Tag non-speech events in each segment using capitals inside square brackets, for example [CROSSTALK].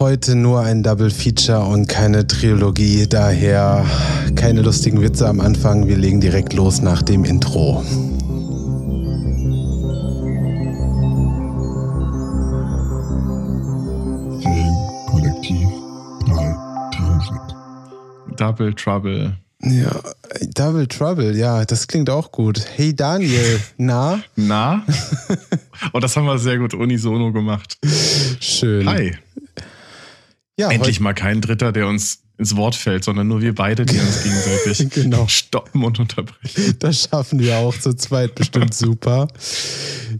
Heute nur ein Double Feature und keine Trilogie, daher keine lustigen Witze am Anfang. Wir legen direkt los nach dem Intro. Filmkollektiv 3000. Double Trouble. Ja, Double Trouble, ja, das klingt auch gut. Hey Daniel, [LAUGHS] na? Na? [LAUGHS] oh, das haben wir sehr gut unisono gemacht. Schön. Hi. Ja, Endlich mal kein Dritter, der uns ins Wort fällt, sondern nur wir beide, die uns [LAUGHS] gegenseitig Genau. stoppen und unterbrechen. Das schaffen wir auch zu zweit bestimmt [LAUGHS] super.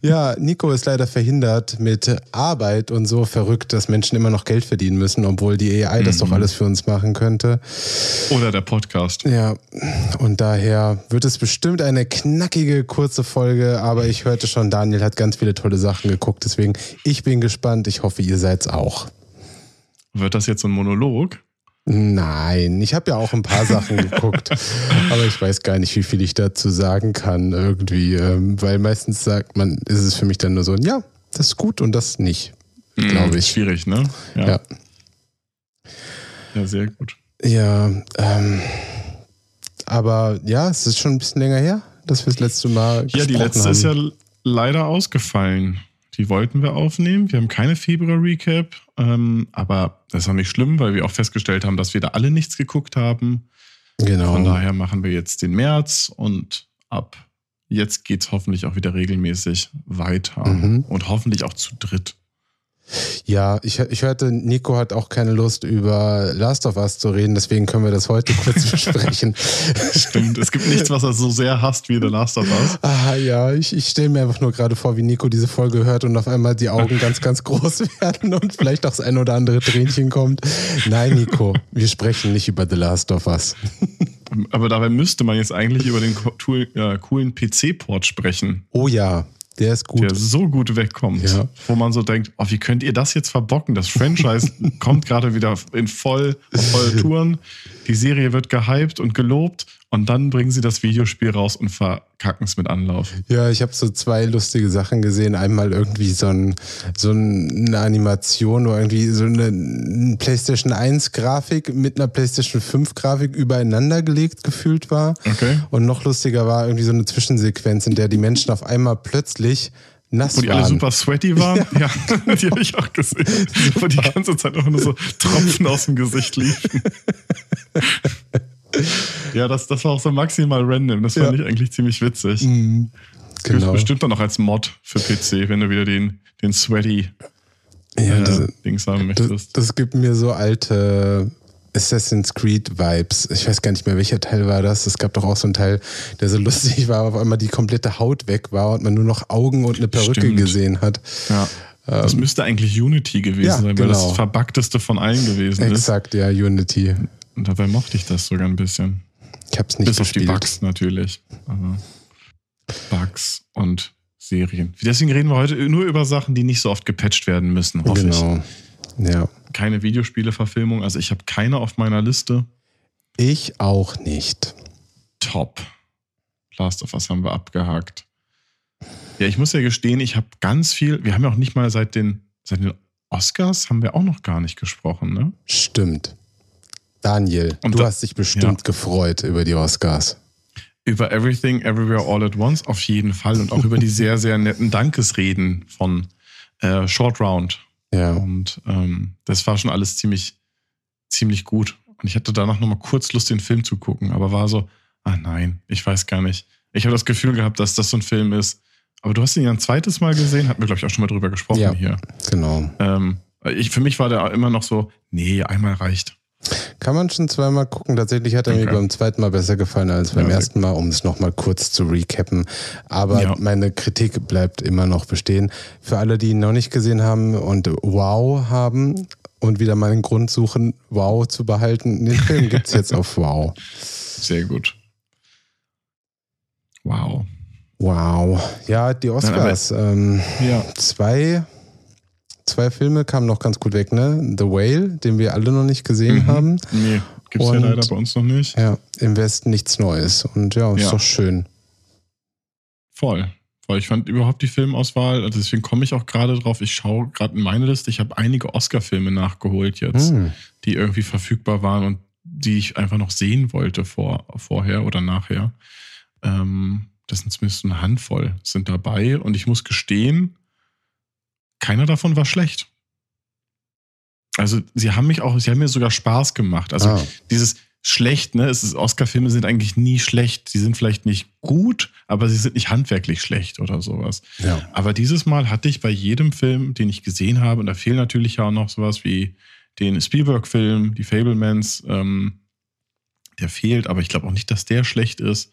Ja, Nico ist leider verhindert mit Arbeit und so verrückt, dass Menschen immer noch Geld verdienen müssen, obwohl die AI das doch alles für uns machen könnte. Oder der Podcast. Ja, und daher wird es bestimmt eine knackige, kurze Folge, aber ich hörte schon, Daniel hat ganz viele tolle Sachen geguckt, deswegen ich bin gespannt. Ich hoffe, ihr seid's auch. Wird das jetzt so ein Monolog? Nein, ich habe ja auch ein paar Sachen [LAUGHS] geguckt, aber ich weiß gar nicht, wie viel ich dazu sagen kann irgendwie, ähm, weil meistens sagt man, ist es für mich dann nur so, ein ja, das ist gut und das nicht, glaube Hm, ich. Schwierig, ne? Ja, Ja, sehr gut. ja, ähm, aber ja, es ist schon ein bisschen länger her, dass wir das letzte Mal Ja, die letzte haben. ist ja leider ausgefallen. Die wollten wir aufnehmen. Wir haben keine Februar-Recap, ähm, aber das ist auch nicht schlimm, weil wir auch festgestellt haben, dass wir da alle nichts geguckt haben. genau. Von daher machen wir jetzt den März und ab jetzt geht's hoffentlich auch wieder regelmäßig weiter. Mhm. Und hoffentlich auch zu dritt. Ja, ich, ich hörte, Nico hat auch keine Lust, über Last of Us zu reden, deswegen können wir das heute kurz [LAUGHS] besprechen. Stimmt, es gibt nichts, was er so sehr hasst wie The Last of Us. Ah ja, ich, ich stelle mir einfach nur gerade vor, wie Nico diese Folge hört und auf einmal die Augen [LAUGHS] ganz, ganz groß werden und vielleicht auch das ein oder andere Tränchen kommt. Nein, Nico, wir sprechen nicht über The Last of Us. Aber dabei müsste man jetzt eigentlich über den äh, coolen PC-Port sprechen, Oh ja, der ist gut. der so gut wegkommt. Ja. Wo man so denkt, oh, wie könnt ihr das jetzt verbocken? Das Franchise [LAUGHS] kommt gerade wieder in voll, voll Touren. Die Serie wird gehypt und gelobt und dann bringen sie das Videospiel raus und verkacken es mit Anlauf. Ja, ich habe so zwei lustige Sachen gesehen. Einmal irgendwie so, ein, so eine Animation, wo irgendwie so eine ein PlayStation 1 Grafik mit einer PlayStation 5 Grafik übereinander gelegt gefühlt war. Okay. Und noch lustiger war irgendwie so eine Zwischensequenz, in der die Menschen auf einmal plötzlich nass Wo die waren. alle super sweaty waren. [LAUGHS] Ja, die habe ich auch gesehen. [LAUGHS] Wo die ganze Zeit auch nur so Tropfen aus dem Gesicht liefen. [LAUGHS] ja, das, das war auch so maximal random. Das fand Ja. ich eigentlich ziemlich witzig. Mhm, Das genau. bestimmt dann noch als Mod für PC, wenn du wieder den, den sweaty Ja, äh, das, Dings haben das, möchtest. das gibt mir so alte Assassin's Creed Vibes. Ich weiß gar nicht mehr, welcher Teil war das. Es gab doch auch so einen Teil, der so [LAUGHS] lustig war, auf einmal die komplette Haut weg war und man nur noch Augen und eine Perücke Stimmt. gesehen hat. ja. Das müsste eigentlich Unity gewesen Ähm, ja, sein, weil genau. das verbugteste von allen gewesen ist. Exakt, ja, Unity. Und dabei mochte ich das sogar ein bisschen. Ich hab's nicht Bis auf die gespielt. Bugs natürlich. Aber Bugs und Serien. Deswegen reden wir heute nur über Sachen, die nicht so oft gepatcht werden müssen, hoffe Genau. Ja. ich. Keine Videospiele-Verfilmung. Also ich habe keine auf meiner Liste. Ich auch nicht. Top. Last of Us haben wir abgehakt. Ja, ich muss ja gestehen, ich habe ganz viel. Wir haben ja auch nicht mal seit den, seit den Oscars haben wir auch noch gar nicht gesprochen, ne? Stimmt. Daniel, Und du da- hast dich bestimmt gefreut über die Oscars. Über Everything, Everywhere, All at Once auf jeden Fall und auch über die sehr, sehr netten Dankesreden von äh, Short Round. Ja. Und ähm, das war schon alles ziemlich, ziemlich gut. Und ich hatte danach nochmal kurz Lust, den Film zu gucken, aber war so, ah nein, ich weiß gar nicht. Ich habe das Gefühl gehabt, dass das so ein Film ist. Aber du hast ihn ja ein zweites Mal gesehen, hatten wir, glaube ich, auch schon mal drüber gesprochen Ja. hier. Genau. Ähm, ich, für mich war der immer noch so, nee, einmal reicht. Kann man schon zweimal gucken. Tatsächlich hat er mir Okay. beim zweiten Mal besser gefallen als beim Ja, ersten Mal, um es nochmal kurz zu recappen. Aber Ja. meine Kritik bleibt immer noch bestehen. Für alle, die ihn noch nicht gesehen haben und Wow haben und wieder mal einen Grund suchen, Wow zu behalten, den Film [LAUGHS] gibt's jetzt auf Wow. Sehr gut. Wow. Wow. Ja, die Oscars. ähm, Ja. zwei, zwei Filme kamen noch ganz gut weg, ne? The Whale, den wir alle noch nicht gesehen Mhm. haben. Nee, gibt's ja Und- leider bei uns noch nicht. Ja, im Westen nichts Neues. Und ja, ist Ja. doch schön. Voll, weil ich fand überhaupt die Filmauswahl, also deswegen komme ich auch gerade drauf, ich schaue gerade in meine Liste, ich habe einige Oscar-Filme nachgeholt jetzt, Hm. die irgendwie verfügbar waren und die ich einfach noch sehen wollte vor, vorher oder nachher. Ähm, das sind zumindest eine Handvoll sind dabei und ich muss gestehen, keiner davon war schlecht. Also sie haben mich auch, sie haben mir sogar Spaß gemacht. Also Ah. dieses schlecht, ne? Es ist, Oscar-Filme sind eigentlich nie schlecht. Sie sind vielleicht nicht gut, aber sie sind nicht handwerklich schlecht oder sowas. Ja. Aber dieses Mal hatte ich bei jedem Film, den ich gesehen habe, und da fehlen natürlich ja auch noch sowas wie den Spielberg-Film, die Fablemans, ähm, der fehlt, aber ich glaube auch nicht, dass der schlecht ist.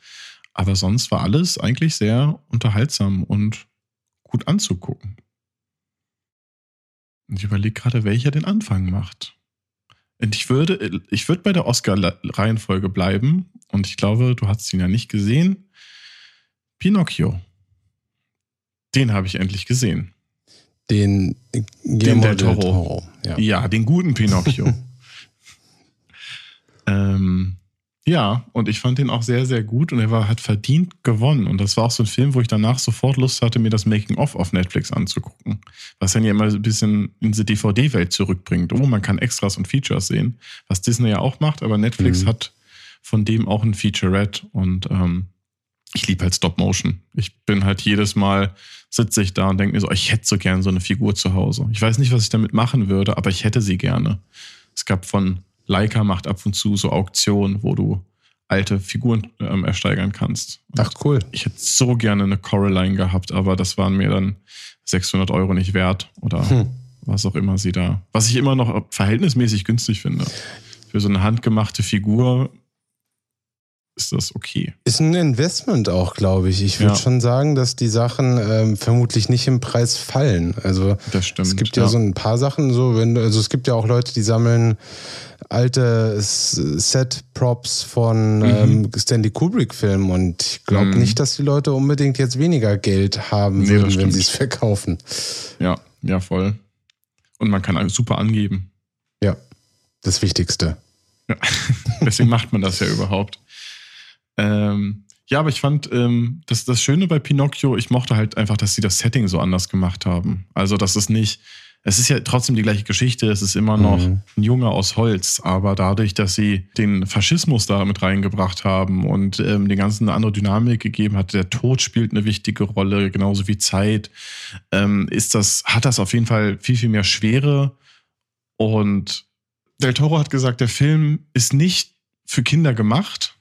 Aber sonst war alles eigentlich sehr unterhaltsam und gut anzugucken. Und ich überlege gerade, welcher den Anfang macht. Und ich würde, ich würde bei der Oscar-Reihenfolge bleiben. Und ich glaube, du hast ihn ja nicht gesehen. Pinocchio. Den habe ich endlich gesehen. Den Guillermo Del del Toro. Toro. Ja. Ja, den guten Pinocchio. [LAUGHS] ähm, ja, und ich fand den auch sehr, sehr gut und er war, hat verdient gewonnen. Und das war auch so ein Film, wo ich danach sofort Lust hatte, mir das Making-of auf Netflix anzugucken. Was dann ja immer so ein bisschen in die DVD-Welt zurückbringt. Oh, man kann Extras und Features sehen, was Disney ja auch macht, aber Netflix Mhm. hat von dem auch ein Featurette und ähm, ich liebe halt Stop Motion. Ich bin halt jedes Mal sitze ich da und denke mir so, ich hätte so gern so eine Figur zu Hause. Ich weiß nicht, was ich damit machen würde, aber ich hätte sie gerne. Es gab von Leica macht ab und zu so Auktionen, wo du alte Figuren ähm, ersteigern kannst. Ach cool. ich hätte so gerne eine Coraline gehabt, aber das waren mir dann 600 Euro nicht wert oder Hm. was auch immer sie da. Was ich immer noch verhältnismäßig günstig finde. Für so eine handgemachte Figur ist das okay. Ist ein Investment auch, glaube ich. Ich würde Ja. schon sagen, dass die Sachen ähm, vermutlich nicht im Preis fallen. Also stimmt. es gibt ja, so ein paar Sachen, so wenn also es gibt ja auch Leute, die sammeln alte Set-Props von ähm, Stanley Kubrick-Filmen und ich glaube Mhm. nicht, dass die Leute unbedingt jetzt weniger Geld haben Nee, würden, wenn sie es verkaufen. Ja, ja, voll. Und man kann super angeben. Ja, das Wichtigste. Ja. [LAUGHS] Deswegen macht man das ja überhaupt. Ähm, ja, aber ich fand ähm, das, das Schöne bei Pinocchio, ich mochte halt einfach, dass sie das Setting so anders gemacht haben. Also, dass es nicht, es ist ja trotzdem die gleiche Geschichte, es ist immer noch Mhm. ein Junge aus Holz, aber dadurch, dass sie den Faschismus da mit reingebracht haben und ähm, den ganzen eine andere Dynamik gegeben hat, der Tod spielt eine wichtige Rolle, genauso wie Zeit, ähm, ist das, hat das auf jeden Fall viel, viel mehr Schwere. Und Del Toro hat gesagt, der Film ist nicht für Kinder gemacht.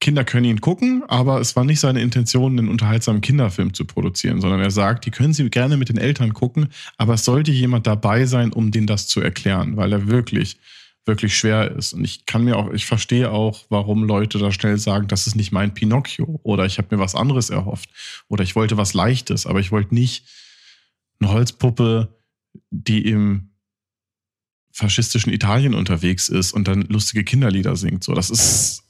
Kinder können ihn gucken, aber es war nicht seine Intention, einen unterhaltsamen Kinderfilm zu produzieren, sondern er sagt, die können sie gerne mit den Eltern gucken, aber es sollte jemand dabei sein, um denen das zu erklären, weil er wirklich, wirklich schwer ist. Und ich kann mir auch, ich verstehe auch, warum Leute da schnell sagen, das ist nicht mein Pinocchio oder ich habe mir was anderes erhofft oder ich wollte was Leichtes, aber ich wollte nicht eine Holzpuppe, die im faschistischen Italien unterwegs ist und dann lustige Kinderlieder singt. So, das ist.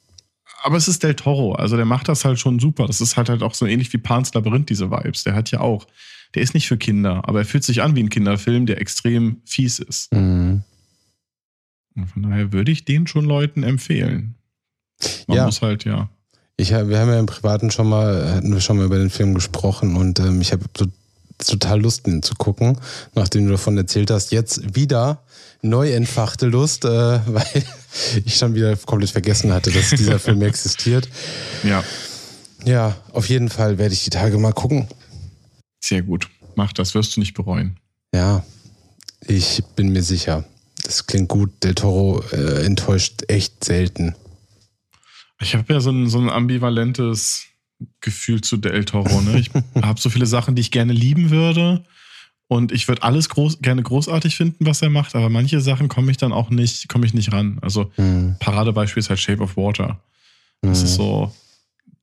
Aber es ist Del Toro, also der macht das halt schon super. Das ist halt halt auch so ähnlich wie Pans Labyrinth, diese Vibes. Der hat ja auch, der ist nicht für Kinder, aber er fühlt sich an wie ein Kinderfilm, der extrem fies ist. Mhm. Von daher würde ich den schon Leuten empfehlen. Man Ja. muss halt, ja. Ich, wir haben ja im Privaten schon mal, hatten wir schon mal über den Film gesprochen und ähm, ich habe so, total Lust, zu gucken, nachdem du davon erzählt hast. Jetzt wieder neu entfachte Lust, äh, [LAUGHS] weil ich schon wieder komplett vergessen hatte, dass dieser Film [LAUGHS] existiert. Ja, Ja, auf jeden Fall werde ich die Tage mal gucken. sehr gut. Mach das, wirst du nicht bereuen. Ja, ich bin mir sicher. Das klingt gut. Del Toro äh, enttäuscht echt selten. Ich habe ja so ein, so ein ambivalentes Gefühl zu Del Toro. Ne? Ich [LAUGHS] habe so viele Sachen, die ich gerne lieben würde. Und ich würde alles groß, gerne großartig finden, was er macht, aber manche Sachen komme ich dann auch nicht, komme ich nicht ran. Also Hm. Paradebeispiel ist halt Shape of Water. Das Hm. ist so,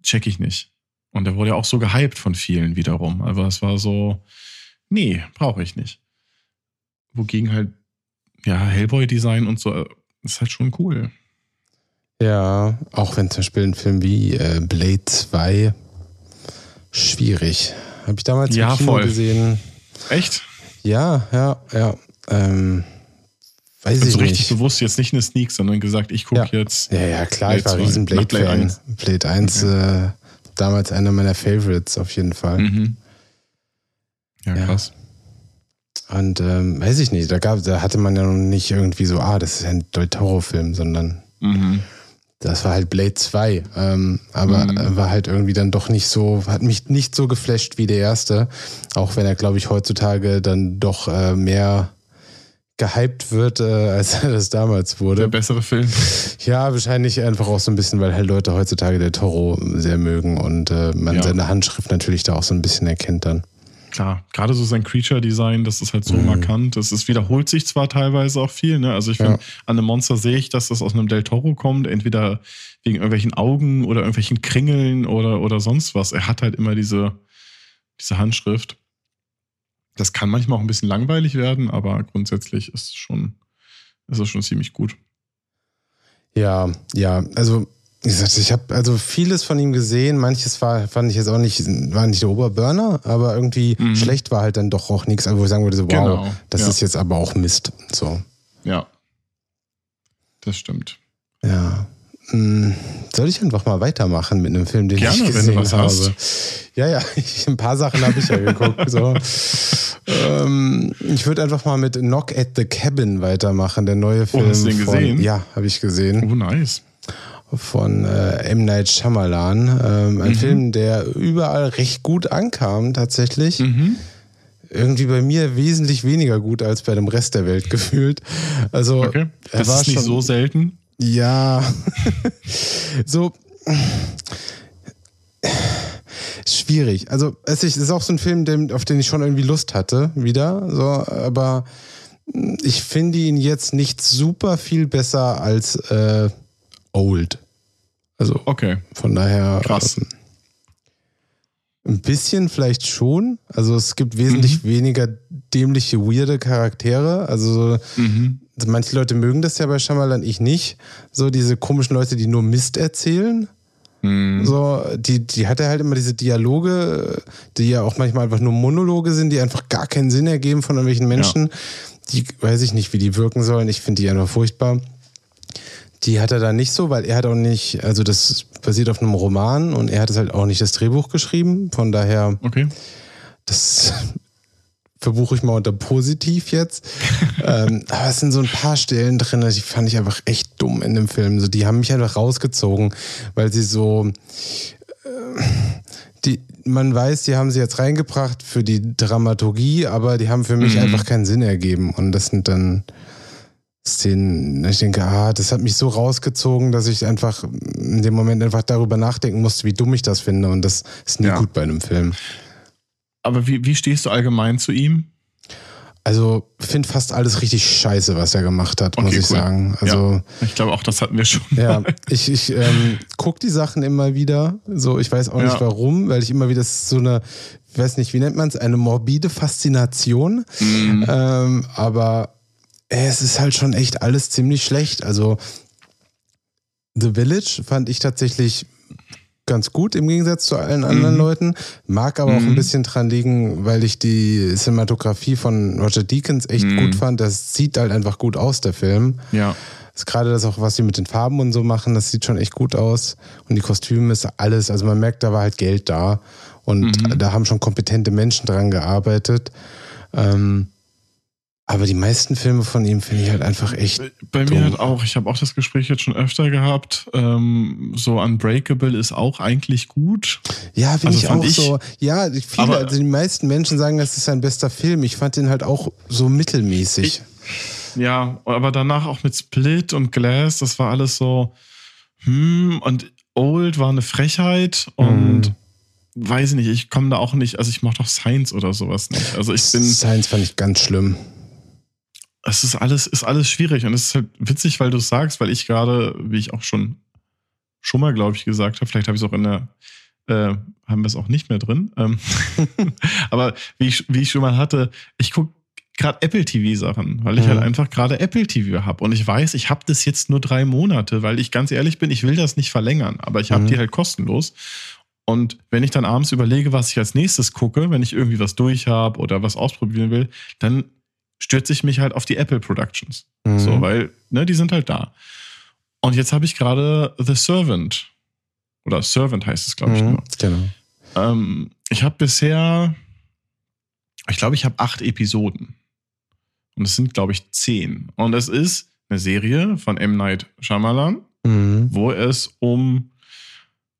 check ich nicht. Und der wurde ja auch so gehypt von vielen wiederum. Aber es war so, nee, brauche ich nicht. Wogegen halt, ja, Hellboy-Design und so, äh, ist halt schon cool. Ja, auch wenn zum Beispiel ein Film wie äh, Blade 2 schwierig. Habe ich damals Ja, im Kino voll. gesehen. Echt? Ja, ja, ja. Ähm, weiß Also ich richtig nicht. bewusst jetzt nicht eine Sneak, sondern gesagt, ich gucke Ja. jetzt. Ja, ja, klar, ich war Blade riesen 2. Nach Blade Blade-Fan. 1. Blade 1, äh, damals einer meiner Favorites auf jeden Fall. Mhm. Ja, krass. Und ähm, weiß ich nicht, da, gab, da hatte man ja noch nicht irgendwie so, ah, das ist ein Del Toro-Film, sondern Mhm. Das war halt Blade 2. Ähm, aber Mhm. war halt irgendwie dann doch nicht so, hat mich nicht so geflasht wie der erste. Auch wenn er, glaube ich, heutzutage dann doch äh, mehr gehypt wird, äh, [LAUGHS] als er das damals Der wurde. bessere Film. Ja, wahrscheinlich einfach auch so ein bisschen, weil halt Leute heutzutage der Toro sehr mögen und äh, man Ja. seine Handschrift natürlich da auch so ein bisschen erkennt dann. Klar, gerade so sein Creature-Design, das ist halt so Mhm. markant. Das ist, wiederholt sich zwar teilweise auch viel, ne? Also ich Ja. finde, an einem Monster sehe ich, dass das aus einem Del Toro kommt, entweder wegen irgendwelchen Augen oder irgendwelchen Kringeln oder, oder sonst was. Er hat halt immer diese, diese Handschrift. Das kann manchmal auch ein bisschen langweilig werden, aber grundsätzlich ist es schon, ist es schon ziemlich gut. Ja, ja, also gesagt, ich habe also vieles von ihm gesehen. Manches war, fand ich jetzt auch nicht, war nicht der Oberburner, aber irgendwie Mhm. schlecht war halt dann doch auch nichts, wo ich sagen würde, so, wow, Genau, das ja. ist jetzt aber auch Mist. So, Ja. Das stimmt. ja. Hm, Soll ich einfach mal weitermachen mit einem Film, den Gerne, ich wenn du gesehen was habe? hast. Ja, ja, [LAUGHS] ich, ein paar Sachen habe ich ja geguckt. So. ähm, ich würde einfach mal mit Knock at the Cabin weitermachen, der neue Film. Oh, hast du den von, gesehen? Ja, habe ich gesehen. Oh, nice. Von äh, M. Night Shyamalan. Ähm, ein Mhm. Film, der überall recht gut ankam, tatsächlich. Mhm. Irgendwie bei mir wesentlich weniger gut als bei dem Rest der Welt [LAUGHS] gefühlt. Also, Okay. er Das war ist nicht schon, so selten. Ja. [LAUGHS] so. Schwierig. Also, es ist auch so ein Film, auf den ich schon irgendwie Lust hatte, wieder. So, aber ich finde ihn jetzt nicht super viel besser als äh, Old. Also, Okay. von daher. Krass. ähm, ein bisschen vielleicht schon. Also es gibt wesentlich weniger dämliche, weirde Charaktere. Also so, Mhm. also manche Leute mögen das ja bei Shyamalan, ich nicht. So diese komischen Leute, die nur Mist erzählen. Mhm. So, die, die hat er halt immer diese Dialoge, die ja auch manchmal einfach nur Monologe sind, die einfach gar keinen Sinn ergeben von irgendwelchen Menschen. Die weiß ich nicht, wie die wirken sollen. Ich finde die einfach furchtbar. Die hat er da nicht so, weil er hat auch nicht, also das basiert auf einem Roman und er hat es halt auch nicht das Drehbuch geschrieben. Von daher, Okay. das [LAUGHS] verbuche ich mal unter positiv jetzt. [LAUGHS] ähm, aber es sind so ein paar Stellen drin, die fand ich einfach echt dumm in dem Film. So, die haben mich einfach rausgezogen, weil sie so. Äh, die, man weiß, die haben sie jetzt reingebracht für die Dramaturgie, aber die haben für mich Mhm. einfach keinen Sinn ergeben. Und das sind dann Szenen, ich denke, ah, das hat mich so rausgezogen, dass ich einfach in dem Moment einfach darüber nachdenken musste, wie dumm ich das finde. Und das ist nie Ja. gut bei einem Film. Aber wie, wie stehst du allgemein zu ihm? Also finde fast alles richtig scheiße, was er gemacht hat, muss Okay, ich cool. sagen. Also Ich glaube auch, das hatten wir schon. ja, mal. [LAUGHS] ich, ich ähm, gucke die Sachen immer wieder. So, ich weiß auch Ja. nicht warum, weil ich immer wieder so eine, ich weiß nicht, wie nennt man es, eine morbide Faszination. Mhm. Ähm, aber es ist halt schon echt alles ziemlich schlecht. Also The Village fand ich tatsächlich ganz gut im Gegensatz zu allen anderen Mhm. Leuten. Mag aber auch Mhm. ein bisschen dran liegen, weil ich die Cinematografie von Roger Deakins echt Mhm. gut fand. Das sieht halt einfach gut aus, der Film. Ja. Das ist gerade das auch, was sie mit den Farben und so machen, das sieht schon echt gut aus. Und die Kostüme ist alles, also man merkt, da war halt Geld da. Und Mhm. da haben schon kompetente Menschen dran gearbeitet. Ähm, aber die meisten Filme von ihm finde ich halt einfach echt. Bei Dumm. mir halt auch. Ich habe auch das Gespräch jetzt schon öfter gehabt. Ähm, so Unbreakable ist auch eigentlich gut. Ja, finde Also ich auch ich- so. Ja, viele, Aber- also die meisten Menschen sagen, das ist sein bester Film. Ich fand den halt auch so mittelmäßig. Ja, aber danach auch mit Split und Glass, das war alles so, hm, und Old war eine Frechheit und Mhm. weiß ich nicht, ich komme da auch nicht, also ich mache doch Science oder sowas nicht. Also ich bin, Science fand ich ganz schlimm. Es ist alles, ist alles schwierig und es ist halt witzig, weil du es sagst, weil ich gerade, wie ich auch schon, schon mal, glaube ich, gesagt habe, vielleicht habe ich es auch in der, äh, haben wir es auch nicht mehr drin, ähm, [LAUGHS] aber wie ich, wie ich schon mal hatte, ich gucke gerade Apple TV Sachen, weil ich Mhm. halt einfach gerade Apple TV habe und ich weiß, ich habe das jetzt nur drei Monate, weil ich ganz ehrlich bin, ich will das nicht verlängern, aber ich habe Mhm. die halt kostenlos und wenn ich dann abends überlege, was ich als nächstes gucke, wenn ich irgendwie was durch habe oder was ausprobieren will, dann stürze ich mich halt auf die Apple Productions. Mhm. So, weil, ne, die sind halt da. Und jetzt habe ich gerade The Servant. Oder Servant heißt es, glaube ich, Mhm, nur. Genau. Ähm, ich habe bisher Ich glaube, ich habe acht Episoden. Und es sind, glaube ich, zehn. Und es ist eine Serie von M. Night Shyamalan, Mhm. wo es um,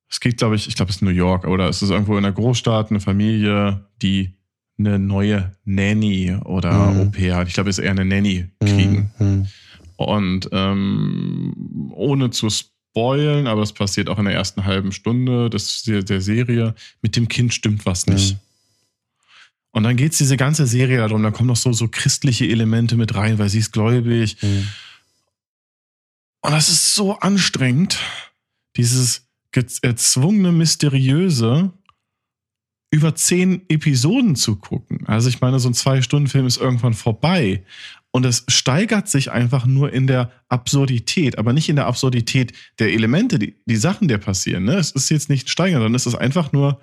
es geht, glaube ich, ich glaube, es ist New York oder es ist irgendwo in einer Großstadt, eine Familie, die eine neue Nanny oder Mhm. Hat. Ich glaube, es ist eher eine Nanny kriegen. Mhm. Und ähm, ohne zu spoilen, aber das passiert auch in der ersten halben Stunde des, der, der Serie, mit dem Kind stimmt was nicht. Mhm. Und dann geht's diese ganze Serie darum, da kommen noch so, so christliche Elemente mit rein, weil sie ist gläubig. Mhm. Und das ist so anstrengend, dieses ge- erzwungene, mysteriöse über zehn Episoden zu gucken. Also ich meine, so ein Zwei-Stunden-Film ist irgendwann vorbei. Und es steigert sich einfach nur in der Absurdität, aber nicht in der Absurdität der Elemente, die, die Sachen, die passieren. Ne? Es ist jetzt nicht steigern, sondern es ist einfach nur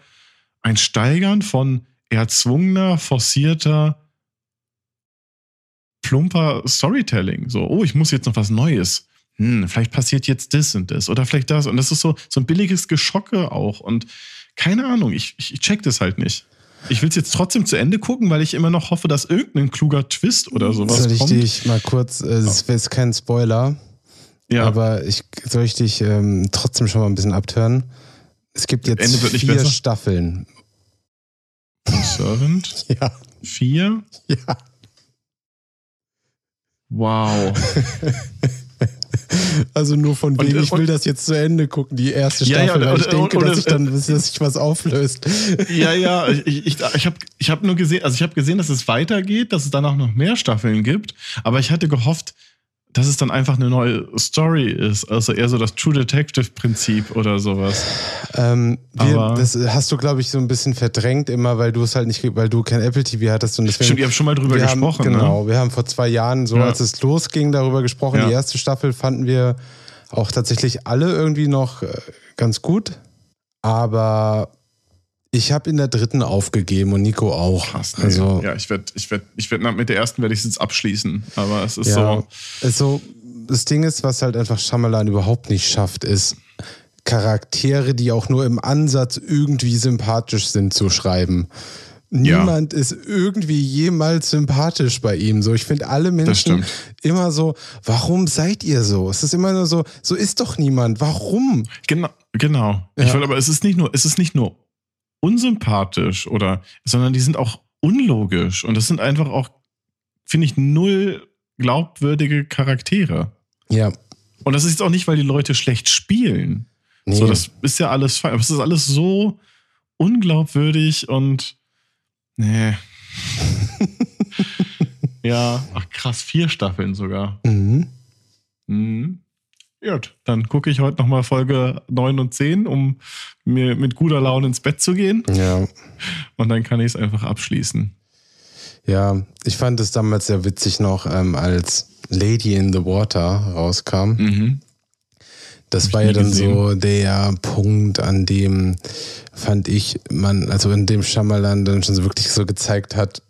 ein Steigern von erzwungener, forcierter, plumper Storytelling. So, oh, ich muss jetzt noch was Neues. Hm, vielleicht passiert jetzt das und das oder vielleicht das. Und das ist so, so ein billiges Geschocke auch. Und keine Ahnung, ich, ich check das halt nicht. Ich will es jetzt trotzdem zu Ende gucken, weil ich immer noch hoffe, dass irgendein kluger Twist oder sowas Soll ich kommt. dich mal kurz, äh, es ist kein Spoiler, ja, aber ich soll ich dich ähm, trotzdem schon mal ein bisschen abtören? Es gibt jetzt vier besser? Staffeln. Servant [LAUGHS] Ja, 4. ja. Wow. [LAUGHS] [LAUGHS] Also nur von Und- wegen, ich will und- das jetzt zu Ende gucken, die erste Ja, ja, Staffel, weil und- ich denke, und- dass und- sich dann dass sich was auflöst. Ja, ja, [LAUGHS] ich, ich, ich habe ich hab nur gesehen, also ich habe gesehen, dass es weitergeht, dass es danach noch mehr Staffeln gibt, aber ich hatte gehofft, dass es dann einfach eine neue Story ist, also eher so das True Detective Prinzip oder sowas. Ähm, wir, das hast du, glaube ich, so ein bisschen verdrängt immer, weil du es halt nicht, weil du kein Apple TV hattest und deswegen. Stimmt, ihr habt schon mal drüber gesprochen, haben, ne? Genau, wir haben vor zwei Jahren, so Ja. als es losging, darüber gesprochen. Ja. Die erste Staffel fanden wir auch tatsächlich alle irgendwie noch äh, ganz gut. Aber ich habe in der dritten aufgegeben und Nico auch. Krass, nee. Also, ja, ich werde, ich werde, ich werde mit der ersten werde ich es jetzt abschließen, aber es ist ja, so. Also, das Ding ist, was halt einfach Shyamalan überhaupt nicht schafft, ist Charaktere, die auch nur im Ansatz irgendwie sympathisch sind, zu schreiben. Ja. Niemand ist irgendwie jemals sympathisch bei ihm. So, ich finde alle Menschen immer so, warum seid ihr so? Es ist immer nur so, so ist doch niemand. Warum? Genau, genau. Ja. Ich wollte, aber es ist nicht nur, es ist nicht nur unsympathisch oder, sondern die sind auch unlogisch und das sind einfach auch, finde ich, null glaubwürdige Charaktere. Ja. Und das ist jetzt auch nicht, weil die Leute schlecht spielen. Nee. So, das ist ja alles fein. Aber es ist alles so unglaubwürdig und nee. [LAUGHS] ja, ach krass, vier Staffeln sogar. mhm. Mhm. Gut, dann gucke ich heute nochmal Folge 9 und 10, um mir mit guter Laune ins Bett zu gehen. Ja. Und dann kann ich es einfach abschließen. Ja, ich fand es damals sehr witzig noch, ähm, als Lady in the Water rauskam. Mhm. Das Hab war ja dann gesehen. so der Punkt, an dem fand ich, man, also in dem Shyamalan dann schon so wirklich so gezeigt hat, "Bäh,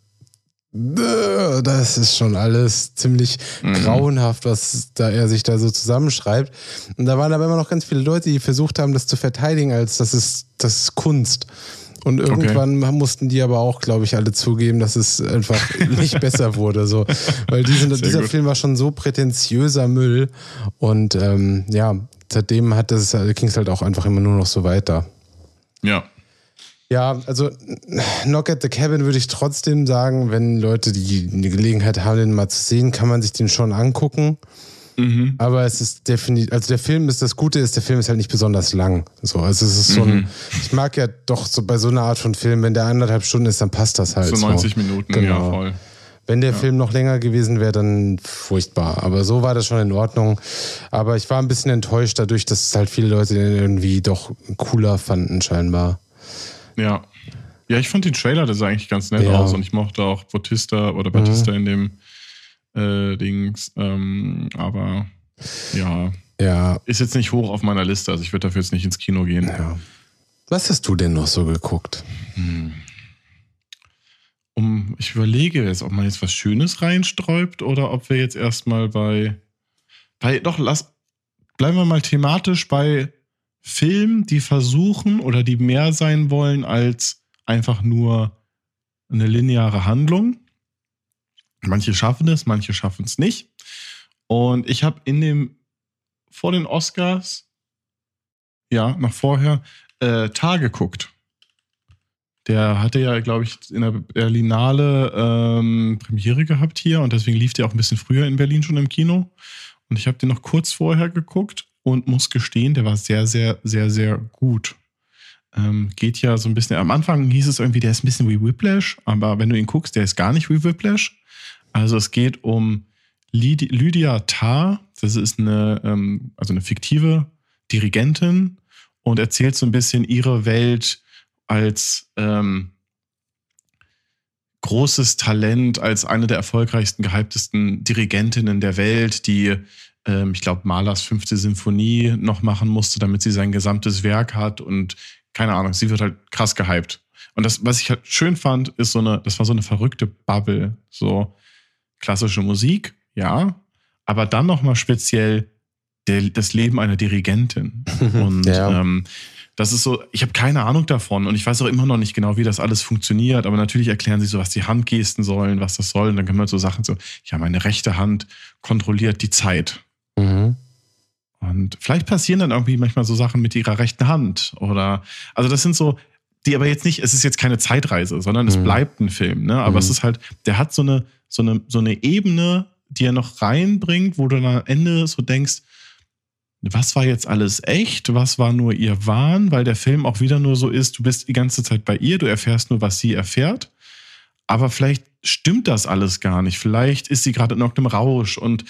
das ist schon alles ziemlich Mhm. grauenhaft, was da er sich da so zusammenschreibt. Und da waren aber immer noch ganz viele Leute, die versucht haben, das zu verteidigen, als das ist, das ist Kunst. Und irgendwann mussten die aber auch, glaube ich, alle zugeben, dass es einfach [LAUGHS] nicht besser wurde. So. Weil diese, Sehr dieser gut. Film war schon so prätentiöser Müll. Und ähm, ja, seitdem hat das, ging es halt auch einfach immer nur noch so weiter. Ja. Ja, also Knock at the Cabin würde ich trotzdem sagen, wenn Leute die, die Gelegenheit haben, den mal zu sehen, kann man sich den schon angucken. Mhm. Aber es ist definitiv, also der Film ist, das Gute ist, der Film ist halt nicht besonders lang. So, also es ist so ein, Mhm. ich mag ja doch so bei so einer Art von Film, wenn der anderthalb Stunden ist, dann passt das halt. So 90 Minuten, ja, Genau. voll. Wenn der Film noch länger gewesen wäre, dann furchtbar. Aber so war das schon in Ordnung. Aber ich war ein bisschen enttäuscht dadurch, dass halt viele Leute den irgendwie doch cooler fanden, scheinbar. Ja. Ja, ich fand den Trailer, der sah eigentlich ganz nett Ja. aus und ich mochte auch Bautista oder Batista in dem äh, Dings. Ähm, aber ja, Ja, ist jetzt nicht hoch auf meiner Liste, also ich würde dafür jetzt nicht ins Kino gehen. ja. Was hast du denn noch so geguckt? Um, ich überlege jetzt, ob man jetzt was Schönes reinsträubt oder ob wir jetzt erstmal bei, bei, doch, lass, bleiben wir mal thematisch bei Filmen, die versuchen oder die mehr sein wollen als einfach nur eine lineare Handlung. Manche schaffen es, manche schaffen es nicht. Und ich habe in dem, vor den Oscars, ja, noch vorher, äh, Tar geguckt. Der hatte ja, glaube ich, in der Berlinale ähm, Premiere gehabt hier und deswegen lief der auch ein bisschen früher in Berlin schon im Kino. Und ich habe den noch kurz vorher geguckt und muss gestehen, der war sehr, sehr, sehr, sehr gut. Ähm, geht ja so ein bisschen, am Anfang hieß es irgendwie, der ist ein bisschen wie Whiplash, aber wenn du ihn guckst, der ist gar nicht wie Whiplash. Also es geht um Lyd Lydia Tarr, das ist eine, ähm, also eine fiktive Dirigentin und erzählt so ein bisschen ihre Welt als ähm, großes Talent, als eine der erfolgreichsten, gehyptesten Dirigentinnen der Welt, die, ähm, ich glaube, Mahlers fünfte Sinfonie noch machen musste, damit sie sein gesamtes Werk hat und keine Ahnung, sie wird halt krass gehypt. Und das, was ich halt schön fand, ist so eine, das war so eine verrückte Bubble. So klassische Musik, ja, aber dann nochmal speziell der, das Leben einer Dirigentin. [LAUGHS] Und ja. ähm, das ist so, ich habe keine Ahnung davon und ich weiß auch immer noch nicht genau, wie das alles funktioniert, aber natürlich erklären sie so, was die Handgesten sollen, was das soll. Und dann können wir so Sachen so, ja, meine rechte Hand kontrolliert die Zeit. Mhm. Und vielleicht passieren dann irgendwie manchmal so Sachen mit ihrer rechten Hand oder, also das sind so, die aber jetzt nicht, es ist jetzt keine Zeitreise, sondern es mhm. bleibt ein Film, ne? Aber mhm. es ist halt, der hat so eine, so eine, so eine Ebene, die er noch reinbringt, wo du dann am Ende so denkst, was war jetzt alles echt, was war nur ihr Wahn, weil der Film auch wieder nur so ist, du bist die ganze Zeit bei ihr, du erfährst nur, was sie erfährt. Aber vielleicht stimmt das alles gar nicht. Vielleicht ist sie gerade in irgendeinem Rausch und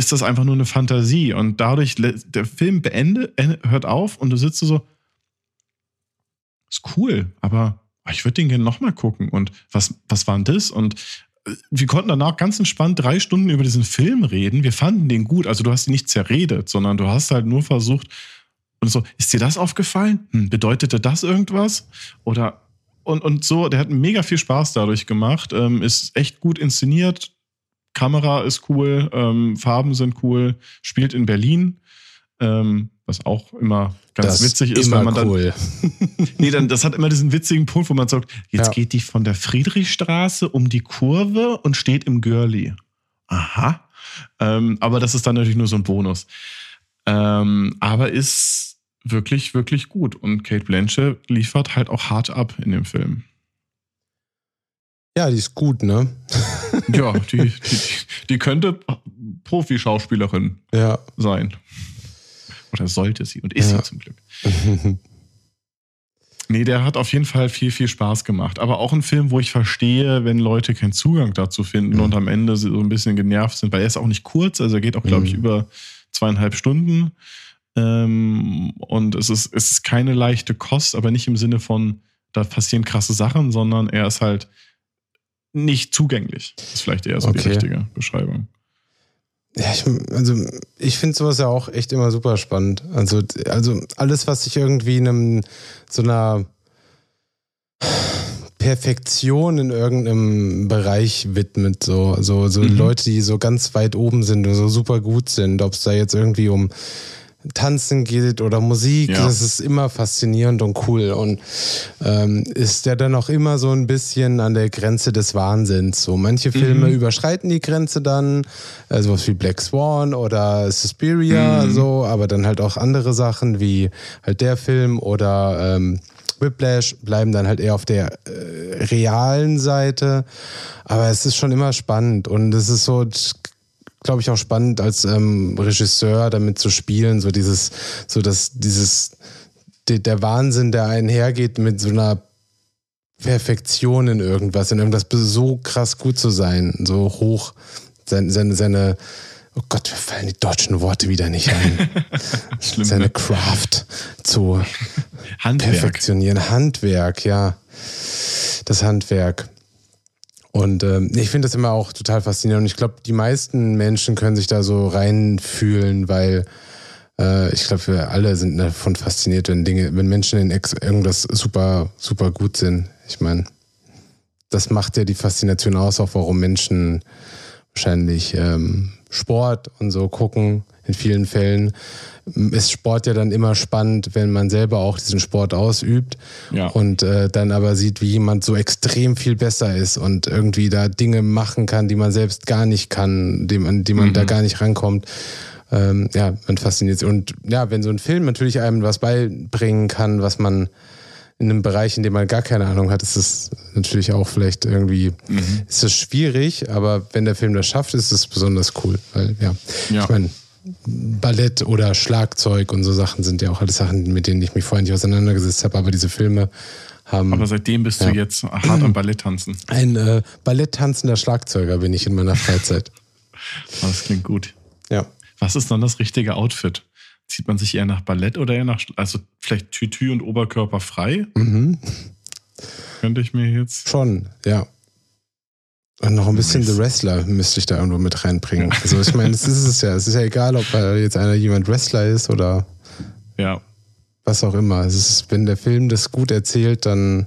ist das einfach nur eine Fantasie und dadurch der Film beendet, hört auf und du sitzt so, ist cool, aber ich würde den gerne nochmal gucken und was, was war denn das? Und äh, wir konnten danach ganz entspannt drei Stunden über diesen Film reden. Wir fanden den gut. Also du hast ihn nicht zerredet, sondern du hast halt nur versucht und so, ist dir das aufgefallen? Hm, bedeutete das irgendwas? Oder und, und so, der hat mega viel Spaß dadurch gemacht, ähm, ist echt gut inszeniert, Kamera ist cool, ähm, Farben sind cool, spielt in Berlin, ähm, was auch immer ganz das witzig ist, weil man dann. Cool. [LAUGHS] nee, dann, das hat immer diesen witzigen Punkt, wo man sagt, jetzt ja. geht die von der Friedrichstraße um die Kurve und steht im Görli. Aha. Ähm, aber das ist dann natürlich nur so ein Bonus. Ähm, aber ist wirklich, wirklich gut. Und Kate Blanchett liefert halt auch hart ab in dem Film. Ja, die ist gut, ne? [LAUGHS] ja, die, die, die könnte Profi-Schauspielerin ja. sein. Oder sollte sie und ist ja. sie zum Glück. nee, der hat auf jeden Fall viel, viel Spaß gemacht. Aber auch ein Film, wo ich verstehe, wenn Leute keinen Zugang dazu finden mhm. und am Ende so ein bisschen genervt sind, weil er ist auch nicht kurz, also er geht auch, glaube ich, mhm. über zweieinhalb Stunden. Ähm, und es ist, es ist keine leichte Kost, aber nicht im Sinne von, da passieren krasse Sachen, sondern er ist halt nicht zugänglich. Das ist vielleicht eher so okay. die richtige Beschreibung. Ja, ich, also ich finde sowas ja auch echt immer super spannend. Also, also alles, was sich irgendwie einem so einer Perfektion in irgendeinem Bereich widmet, so, so, so mhm. Leute, die so ganz weit oben sind und so super gut sind, ob es da jetzt irgendwie um Tanzen geht oder Musik, ja. das ist immer faszinierend und cool und ähm, ist ja dann auch immer so ein bisschen an der Grenze des Wahnsinns. So manche Filme mhm. überschreiten die Grenze dann, äh, sowas wie Black Swan oder Suspiria, mhm. so, aber dann halt auch andere Sachen wie halt der Film oder ähm, Whiplash bleiben dann halt eher auf der äh, realen Seite. Aber es ist schon immer spannend und es ist so, glaube ich, auch spannend als ähm, Regisseur damit zu spielen, so dieses, so dass dieses, de, der Wahnsinn, der einhergeht mit so einer Perfektion in irgendwas, in irgendwas so krass gut zu sein, so hoch, seine, seine, seine oh Gott, mir fallen die deutschen Worte wieder nicht ein. [LAUGHS] Schlimm, seine ne? Craft zu Handwerk. perfektionieren. Handwerk, ja. Das Handwerk. Und ähm, ich finde das immer auch total faszinierend. Und ich glaube, die meisten Menschen können sich da so reinfühlen, weil äh, ich glaube, wir alle sind davon fasziniert, wenn Dinge, wenn Menschen in Ex irgendwas super, super gut sind. Ich meine, das macht ja die Faszination aus, auch warum Menschen wahrscheinlich ähm, Sport und so gucken, in vielen Fällen, ist Sport ja dann immer spannend, wenn man selber auch diesen Sport ausübt Ja. und äh, dann aber sieht, wie jemand so extrem viel besser ist und irgendwie da Dinge machen kann, die man selbst gar nicht kann, die man, die man Mhm. da gar nicht rankommt. Ähm, ja, man fasziniert sich. Und ja, wenn so ein Film natürlich einem was beibringen kann, was man in einem Bereich, in dem man gar keine Ahnung hat, ist es natürlich auch vielleicht irgendwie, Mhm. ist es schwierig, aber wenn der Film das schafft, ist es besonders cool. Weil, ja, Ja. ich meine, Ballett oder Schlagzeug und so Sachen sind ja auch alles Sachen, mit denen ich mich vorher nicht auseinandergesetzt habe, aber diese Filme haben Aber seitdem bist Ja. du jetzt hart am Ballett tanzen. ein äh, Ballett-tanzender Schlagzeuger bin ich in meiner Freizeit. [LAUGHS] Das klingt gut. ja. Was ist dann das richtige Outfit? Zieht man sich eher nach Ballett oder eher nach, also vielleicht Tütü und Oberkörper frei? Mhm. Könnte ich mir jetzt. Schon, ja. Und noch ein bisschen. The Wrestler müsste ich da irgendwo mit reinbringen. Also ich meine, es ist es ja. Es ist ja egal, ob jetzt einer jemand Wrestler ist oder Ja. was auch immer. Es ist, wenn der Film das gut erzählt, dann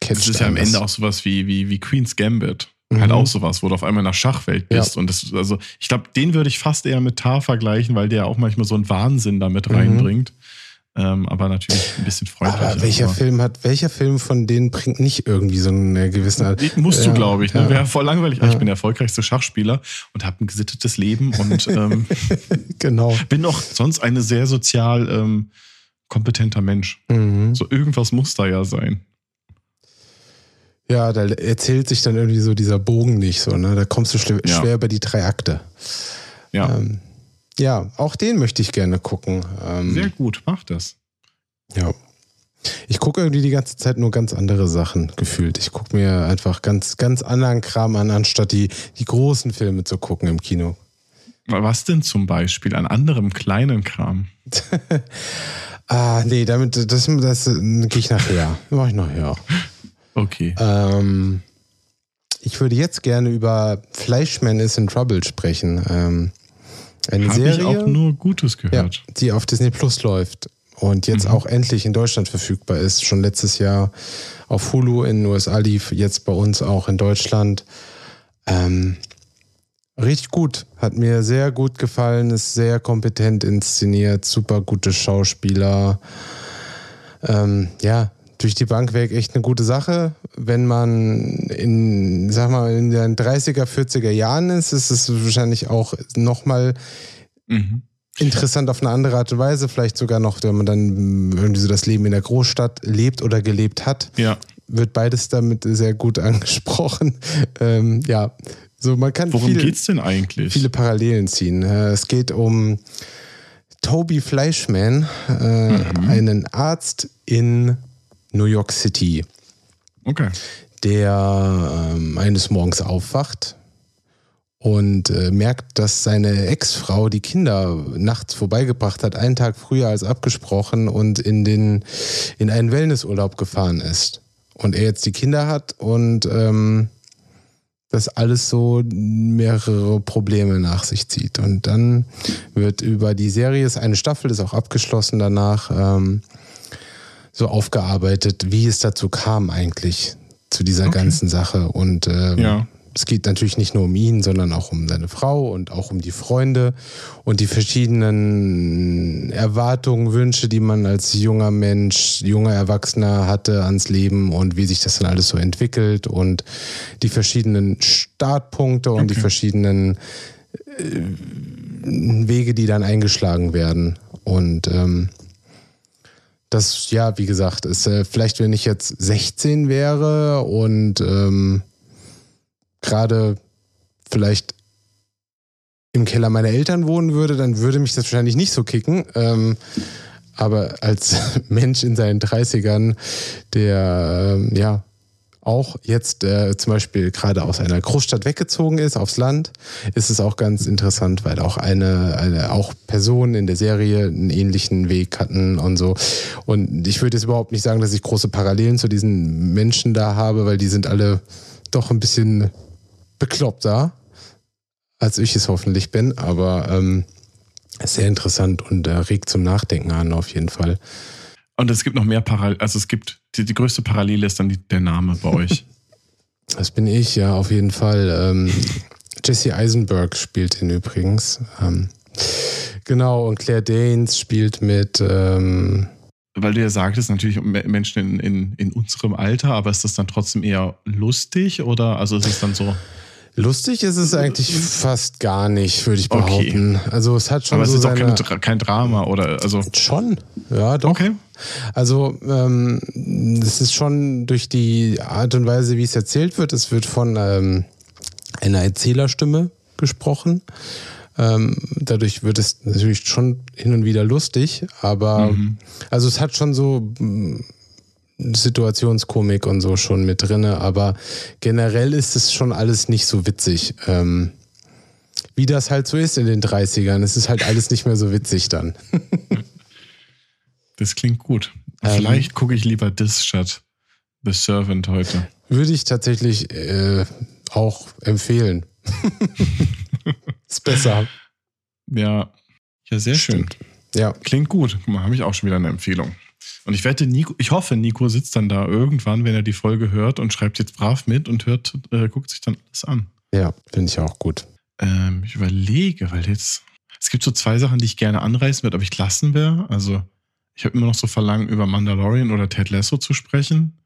catcht Das ist ja am Ende das. auch sowas wie, wie, wie Queen's Gambit. Mhm. Halt auch sowas, wo du auf einmal in der Schachwelt Ja. bist. Und das, also, ich glaube, den würde ich fast eher mit Tar vergleichen, weil der auch manchmal so einen Wahnsinn damit Mhm. reinbringt. Ähm, aber natürlich ein bisschen freundlicher. Aber welcher aber- Film hat, welcher Film von denen bringt nicht irgendwie so eine gewisse Art. Musst du, Ja, glaube ich. Ne? ja. Wäre voll langweilig. Ah, Ja. Ich bin der erfolgreichste Schachspieler und habe ein gesittetes Leben und [LAUGHS] ähm, Genau. bin auch sonst ein sehr sozial ähm, kompetenter Mensch. Mhm. So irgendwas muss da ja sein. Ja, da erzählt sich dann irgendwie so dieser Bogen nicht so, ne? Da kommst du schwer über die drei Akte. Ja, Ähm, ja, auch den möchte ich gerne gucken. Ähm, sehr gut. Mach das. Ja. Ich gucke irgendwie die ganze Zeit nur ganz andere Sachen gefühlt. Ich gucke mir einfach ganz, ganz anderen Kram an, anstatt die, die großen Filme zu gucken im Kino. Was denn zum Beispiel an anderem kleinen Kram? [LAUGHS] Ah, nee, damit, das, das, äh, gehe ich nachher. Mach ich nachher. Okay. Ähm, ich würde jetzt gerne über Fleischman is in Trouble sprechen. Ähm, eine ich Serie, auch nur Gutes ja, gehört. die auf Disney Plus läuft und jetzt Mhm. auch endlich in Deutschland verfügbar ist. Schon letztes Jahr auf Hulu in den USA lief, jetzt bei uns auch in Deutschland. Ähm, richtig gut. Hat mir sehr gut gefallen, ist sehr kompetent inszeniert, super gute Schauspieler. Ähm, ja, durch die Bank weg echt eine gute Sache. Wenn man in, sag mal, in den 30er, 40er Jahren ist, ist es wahrscheinlich auch nochmal Mhm. interessant auf eine andere Art und Weise. Vielleicht sogar noch, wenn man dann irgendwie so das Leben in der Großstadt lebt oder gelebt hat Ja. wird beides damit sehr gut [LAUGHS] angesprochen. Ähm, ja, so man kann Worum viele, geht's denn eigentlich? viele Parallelen ziehen. Äh, Es geht um Toby Fleischman, äh, Mhm. einen Arzt in New York City, Okay. der ähm, eines Morgens aufwacht und äh, merkt, dass seine Ex-Frau die Kinder nachts vorbeigebracht hat, einen Tag früher als abgesprochen und in, den, in einen Wellnessurlaub gefahren ist. Und er jetzt die Kinder hat und ähm, das alles so mehrere Probleme nach sich zieht. Und dann wird über die Serie, ist eine Staffel, ist auch abgeschlossen danach, ähm, so aufgearbeitet, wie es dazu kam eigentlich zu dieser Okay. ganzen Sache. Und ähm, Ja. es geht natürlich nicht nur um ihn, sondern auch um seine Frau und auch um die Freunde und die verschiedenen Erwartungen, Wünsche, die man als junger Mensch, junger Erwachsener hatte ans Leben und wie sich das dann alles so entwickelt und die verschiedenen Startpunkte und die Okay. verschiedenen äh, Wege, die dann eingeschlagen werden. Und ähm, das, ja, wie gesagt, ist äh, vielleicht, wenn ich jetzt 16 wäre und ähm, gerade vielleicht im Keller meiner Eltern wohnen würde, dann würde mich das wahrscheinlich nicht so kicken. Ähm, aber als [LAUGHS] Mensch in seinen 30ern, der ähm, ja auch jetzt äh, zum Beispiel gerade aus einer Großstadt weggezogen ist aufs Land, ist es auch ganz interessant, weil auch eine, eine auch Personen in der Serie einen ähnlichen Weg hatten und so. Und ich würde jetzt überhaupt nicht sagen, dass ich große Parallelen zu diesen Menschen da habe, weil die sind alle doch ein bisschen bekloppter, als ich es hoffentlich bin. Aber ähm, sehr interessant und äh, regt zum Nachdenken an, auf jeden Fall. Und es gibt noch mehr Parallelen. Also es gibt, die, die größte Parallele ist dann die, der Name bei euch. [LAUGHS] Das bin ich, ja, auf jeden Fall. Ähm, Jesse Eisenberg spielt ihn übrigens. Ähm, genau, und Claire Danes spielt mit. Ähm, Weil du ja sagtest, natürlich Menschen in, in, in unserem Alter, aber ist das dann trotzdem eher lustig oder also ist es dann so. Lustig ist es eigentlich fast gar nicht, würde ich behaupten. Okay. Also es hat schon Aber so es ist seine, auch kein, kein, Drama oder also schon, ja doch. Okay. Also ähm, es ist schon durch die Art und Weise, wie es erzählt wird. Es wird von ähm, einer Erzählerstimme gesprochen. Ähm, dadurch wird es natürlich schon hin und wieder lustig, aber mhm. also es hat schon so Situationskomik und so schon mit drinne, aber generell ist es schon alles nicht so witzig. Ähm, wie das halt so ist in den 30ern. Es ist halt alles nicht mehr so witzig dann. das klingt gut. Ähm, Vielleicht gucke ich lieber das statt The Servant heute. Würde ich tatsächlich äh, auch empfehlen. [LAUGHS] ist besser. Ja, ja, sehr Stimmt. schön. Ja. Klingt gut. Guck mal, habe ich auch schon wieder eine Empfehlung. Und ich wette, Nico, ich hoffe, Nico sitzt dann da irgendwann, wenn er die Folge hört und schreibt jetzt brav mit und hört, äh, guckt sich dann alles an. Ja, finde ich auch gut. Ähm, ich überlege, weil jetzt, es gibt so zwei Sachen, die ich gerne anreißen würde, aber ich lassen wäre. Also, ich habe immer noch so Verlangen, über Mandalorian oder Ted Lasso zu sprechen.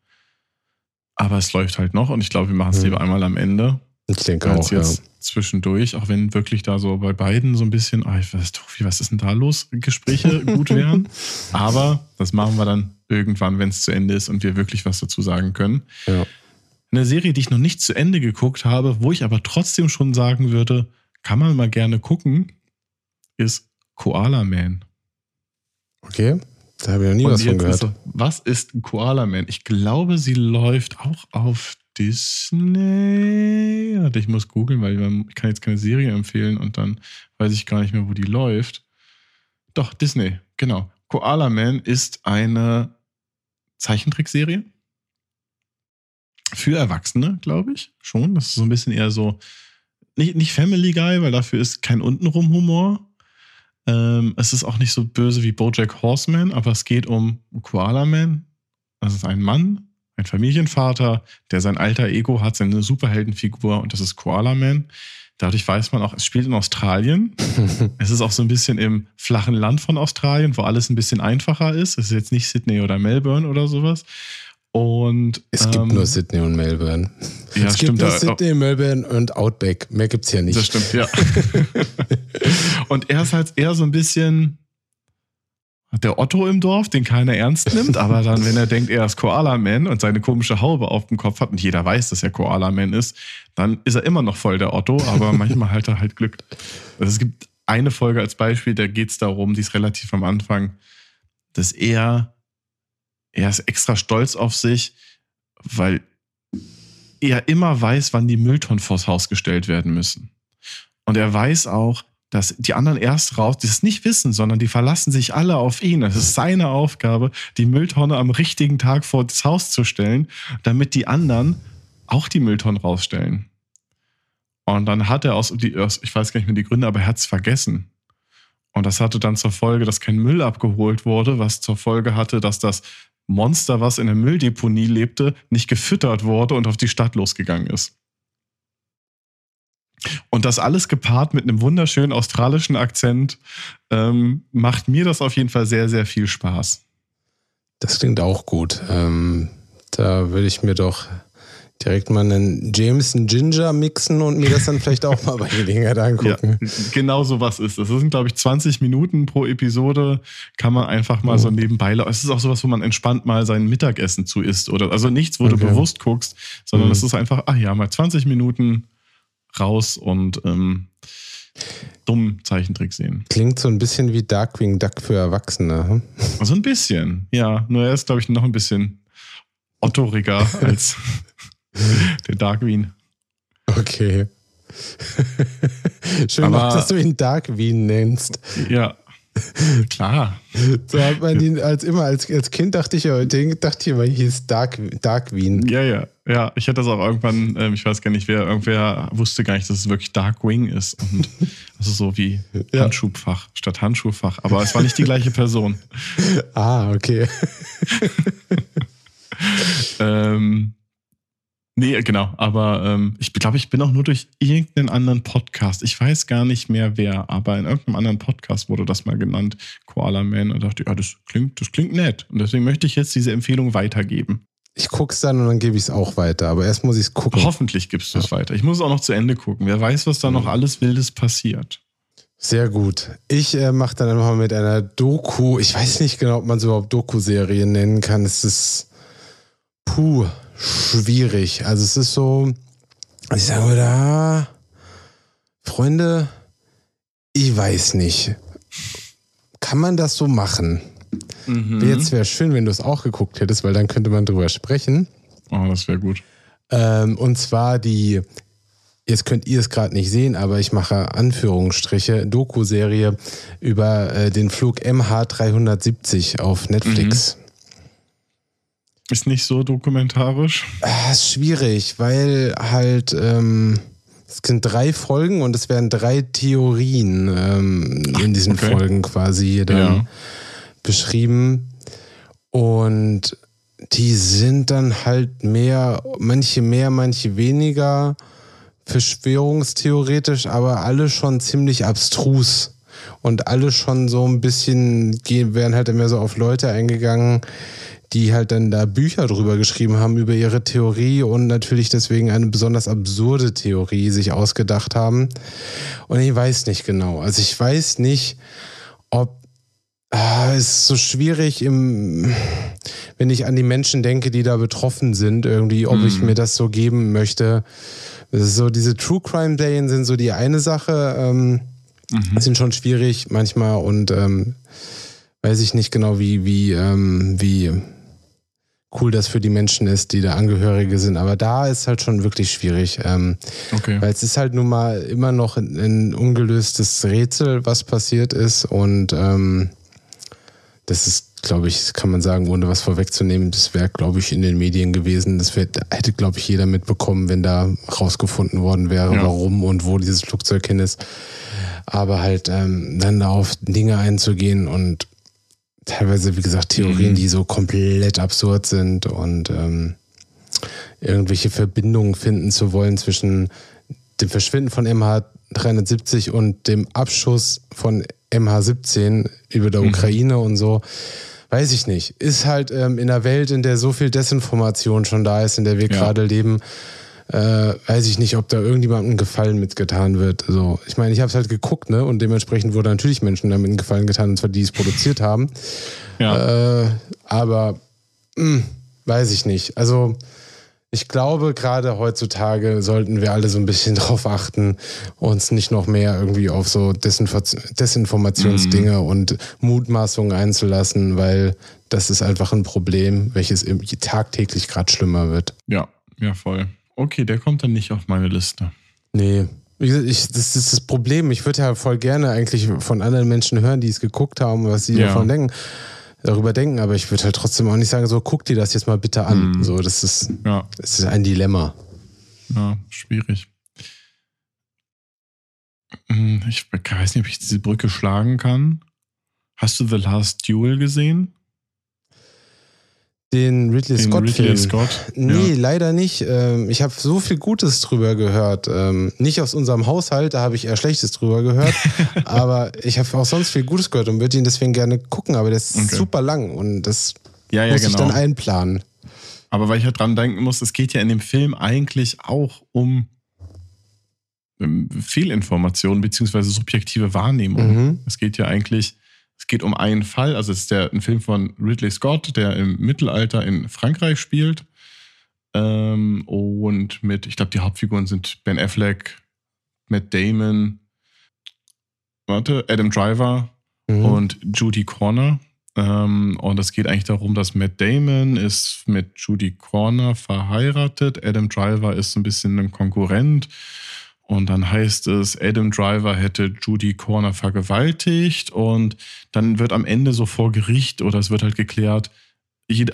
Aber es läuft halt noch und ich glaube, wir machen es hm. lieber einmal am Ende. Ich denke auch, jetzt ja. zwischendurch, auch wenn wirklich da so bei beiden so ein bisschen, oh, ich weiß, Tofi, was ist denn da los, Gespräche [LAUGHS] gut wären. Aber das machen wir dann irgendwann, wenn es zu Ende ist und wir wirklich was dazu sagen können. Ja. Eine Serie, die ich noch nicht zu Ende geguckt habe, wo ich aber trotzdem schon sagen würde, kann man mal gerne gucken, ist Koala Man. Okay, da habe ich noch nie und was von gehört. Ist, was ist ein Koala Man? Ich glaube, sie läuft auch auf Disney. Warte, ich muss googeln, weil ich kann jetzt keine Serie empfehlen und dann weiß ich gar nicht mehr, wo die läuft. Doch, Disney, genau. Koala Man ist eine Zeichentrickserie. Für Erwachsene, glaube ich, schon. Das ist so ein bisschen eher so, nicht, nicht Family Guy, weil dafür ist kein untenrum Humor. Ähm, es ist auch nicht so böse wie Bojack Horseman, aber es geht um Koala Man. Das ist ein Mann, ein Familienvater, der sein alter Ego hat, seine Superheldenfigur und das ist Koala Man. Dadurch weiß man auch, es spielt in Australien. [LAUGHS] es ist auch so ein bisschen im flachen Land von Australien, wo alles ein bisschen einfacher ist. Es ist jetzt nicht Sydney oder Melbourne oder sowas. Und, es gibt ähm, nur Sydney und Melbourne. Ja, es stimmt, gibt nur Sydney, Melbourne und Outback. Mehr gibt es ja nicht. Das stimmt, ja. [LAUGHS] und er ist halt eher so ein bisschen, der Otto im Dorf, den keiner ernst nimmt, [LAUGHS] aber dann, wenn er denkt, er ist Koala-Man und seine komische Haube auf dem Kopf hat und jeder weiß, dass er Koala-Man ist, dann ist er immer noch voll der Otto, aber manchmal hat er halt Glück. Also es gibt eine Folge als Beispiel, da geht es darum, die ist relativ am Anfang, dass er, er ist extra stolz auf sich, weil er immer weiß, wann die Mülltonnen vors Haus gestellt werden müssen. Und er weiß auch, dass die anderen erst raus, die es nicht wissen, sondern die verlassen sich alle auf ihn. Es ist seine Aufgabe, die Mülltonne am richtigen Tag vor das Haus zu stellen, damit die anderen auch die Mülltonnen rausstellen. Und dann hat er aus, die, ich weiß gar nicht mehr die Gründe, aber er hat es vergessen. Und das hatte dann zur Folge, dass kein Müll abgeholt wurde, was zur Folge hatte, dass das Monster, was in der Mülldeponie lebte, nicht gefüttert wurde und auf die Stadt losgegangen ist. Und das alles gepaart mit einem wunderschönen australischen Akzent ähm, macht mir das auf jeden Fall sehr, sehr viel Spaß. Das klingt auch gut. Ähm, da würde ich mir doch direkt mal einen Jameson Ginger mixen und mir das dann vielleicht auch mal bei Gelegenheit [LAUGHS] angucken. Ja, genau so was ist. Das sind, glaube ich, 20 Minuten pro Episode. Kann man einfach mal oh. so nebenbei. Es ist auch sowas, wo man entspannt mal sein Mittagessen zu isst. Oder, also nichts, wo okay. du bewusst guckst, sondern mhm. es ist einfach, ach ja, mal 20 Minuten raus und ähm, dummen Zeichentrick sehen. Klingt so ein bisschen wie Darkwing Duck für Erwachsene. Hm? [LAUGHS] So ein bisschen, ja. Nur er ist, glaube ich, noch ein bisschen ottoriger [LAUGHS] als der Darkwing. Okay. [LAUGHS] Schön, Aber, dass du ihn Darkwing nennst. Ja, [LAUGHS] Klar. So hat man ihn als immer, als, als Kind dachte ich ja, dachte ich immer, hier ist Dark, Darkwing. Ja, ja, ja. Ich hatte das auch irgendwann, ähm, ich weiß gar nicht, wer, irgendwer wusste gar nicht, dass es wirklich Darkwing ist. Und [LAUGHS] das ist so wie ja. Handschuhfach statt Handschuhfach. Aber es war nicht die gleiche Person. [LAUGHS] Ah, okay. ähm, Nee, genau. Aber ähm, ich glaube, ich bin auch nur durch irgendeinen anderen Podcast. Ich weiß gar nicht mehr wer, aber in irgendeinem anderen Podcast wurde das mal genannt, Koala Man. Und dachte, ja, das klingt, das klingt nett. Und deswegen möchte ich jetzt diese Empfehlung weitergeben. Ich guck's dann und dann gebe ich es auch weiter. Aber erst muss ich es gucken. Hoffentlich gibst du es weiter. Ich muss es auch noch zu Ende gucken. Wer weiß, was da noch alles Wildes passiert. Sehr gut. Ich äh, mache dann nochmal mit einer Doku. Ich weiß nicht genau, ob man es überhaupt Doku-Serien nennen kann. Es ist puh schwierig. Also es ist so, ich sage ah, Freunde, ich weiß nicht. Kann man das so machen? Mhm. Jetzt wäre schön, wenn du es auch geguckt hättest, weil dann könnte man drüber sprechen. Oh, das wäre gut. Ähm, und zwar die, jetzt könnt ihr es gerade nicht sehen, aber ich mache Anführungsstriche, Doku-Serie über äh, den Flug MH370 auf Netflix. Ist nicht so dokumentarisch. Ah, ist schwierig, weil halt ähm, es sind drei Folgen und es werden drei Theorien ähm, in diesen okay. Folgen quasi dann Ja. beschrieben. Und die sind dann halt mehr, manche mehr, manche weniger verschwörungstheoretisch, aber alle schon ziemlich abstrus. Und alle schon so ein bisschen gehen, werden halt immer so auf Leute eingegangen, die halt dann da Bücher drüber geschrieben haben über ihre Theorie und natürlich deswegen eine besonders absurde Theorie sich ausgedacht haben. Und ich weiß nicht genau. Also ich weiß nicht, ob Ah, es ist so schwierig, im, wenn ich an die Menschen denke, die da betroffen sind, irgendwie, ob ich mir das so geben möchte. Das ist so, diese True Crime Serien sind so die eine Sache, ähm, sind schon schwierig manchmal und ähm, weiß ich nicht genau, wie, wie, ähm, wie cool das für die Menschen ist, die da Angehörige sind. Aber da ist halt schon wirklich schwierig. Ähm, Okay. weil es ist halt nun mal immer noch ein, ein ungelöstes Rätsel, was passiert ist. Und ähm, das ist, glaube ich, kann man sagen, ohne was vorwegzunehmen, das wäre, glaube ich, in den Medien gewesen. Das wär, hätte, glaube ich, jeder mitbekommen, wenn da rausgefunden worden wäre, Ja. warum und wo dieses Flugzeug hin ist. Aber halt ähm, dann da auf Dinge einzugehen und teilweise, wie gesagt, Theorien, Mhm. die so komplett absurd sind und ähm, irgendwelche Verbindungen finden zu wollen zwischen dem Verschwinden von MH370 und dem Abschuss von MH17 über der Ukraine und so. Weiß ich nicht. Ist halt ähm, in einer Welt, in der so viel Desinformation schon da ist, in der wir Ja. gerade leben, äh, weiß ich nicht, ob da irgendjemandem einen Gefallen mitgetan wird. So, ich meine, ich habe es halt geguckt, ne? Und dementsprechend wurde natürlich Menschen damit einen Gefallen getan, und zwar die es produziert haben. Ja. Äh, aber mh, weiß ich nicht. Also ich glaube, gerade heutzutage sollten wir alle so ein bisschen [LAUGHS] drauf achten, uns nicht noch mehr irgendwie auf so Desinfo Desinformationsdinge und Mutmaßungen einzulassen, weil das ist einfach ein Problem, welches tagtäglich gerade schlimmer wird. ja, ja, voll. Okay, der kommt dann nicht auf meine Liste. Nee. Ich, das ist das Problem. Ich würde ja voll gerne eigentlich von anderen Menschen hören, die es geguckt haben, was sie Ja. davon denken, darüber denken, aber ich würde halt trotzdem auch nicht sagen, so guck dir das jetzt mal bitte an. Mhm. So, das ist, Ja, das ist ein Dilemma. ja, schwierig. Hm, Ich weiß nicht, ob ich diese Brücke schlagen kann. Hast du The Last Duel gesehen? Den Ridley Den Scott Ridley Film. Scott? Nee, Ja. leider nicht. Ähm, Ich habe so viel Gutes drüber gehört. Ähm, Nicht aus unserem Haushalt, da habe ich eher Schlechtes drüber gehört. [LAUGHS] aber ich habe auch sonst viel Gutes gehört und würde ihn deswegen gerne gucken. Aber der ist Okay. super lang und das Ja, ja, muss ich genau. dann einplanen. Aber weil ich halt dran denken muss, es geht ja in dem Film eigentlich auch um ähm, Fehlinformation beziehungsweise subjektive Wahrnehmung. Mhm. Es geht ja eigentlich, es geht um einen Fall, also es ist der, ein Film von Ridley Scott, der im Mittelalter in Frankreich spielt. Ähm, und mit, ich glaube, die Hauptfiguren sind Ben Affleck, Matt Damon, warte, Adam Driver Mhm. und Judy Corner. Ähm, und es geht eigentlich darum, dass Matt Damon ist mit Judy Corner verheiratet. Adam Driver ist so ein bisschen ein Konkurrent. Und dann heißt es, Adam Driver hätte Judy Corner vergewaltigt. Und dann wird am Ende so vor Gericht oder es wird halt geklärt,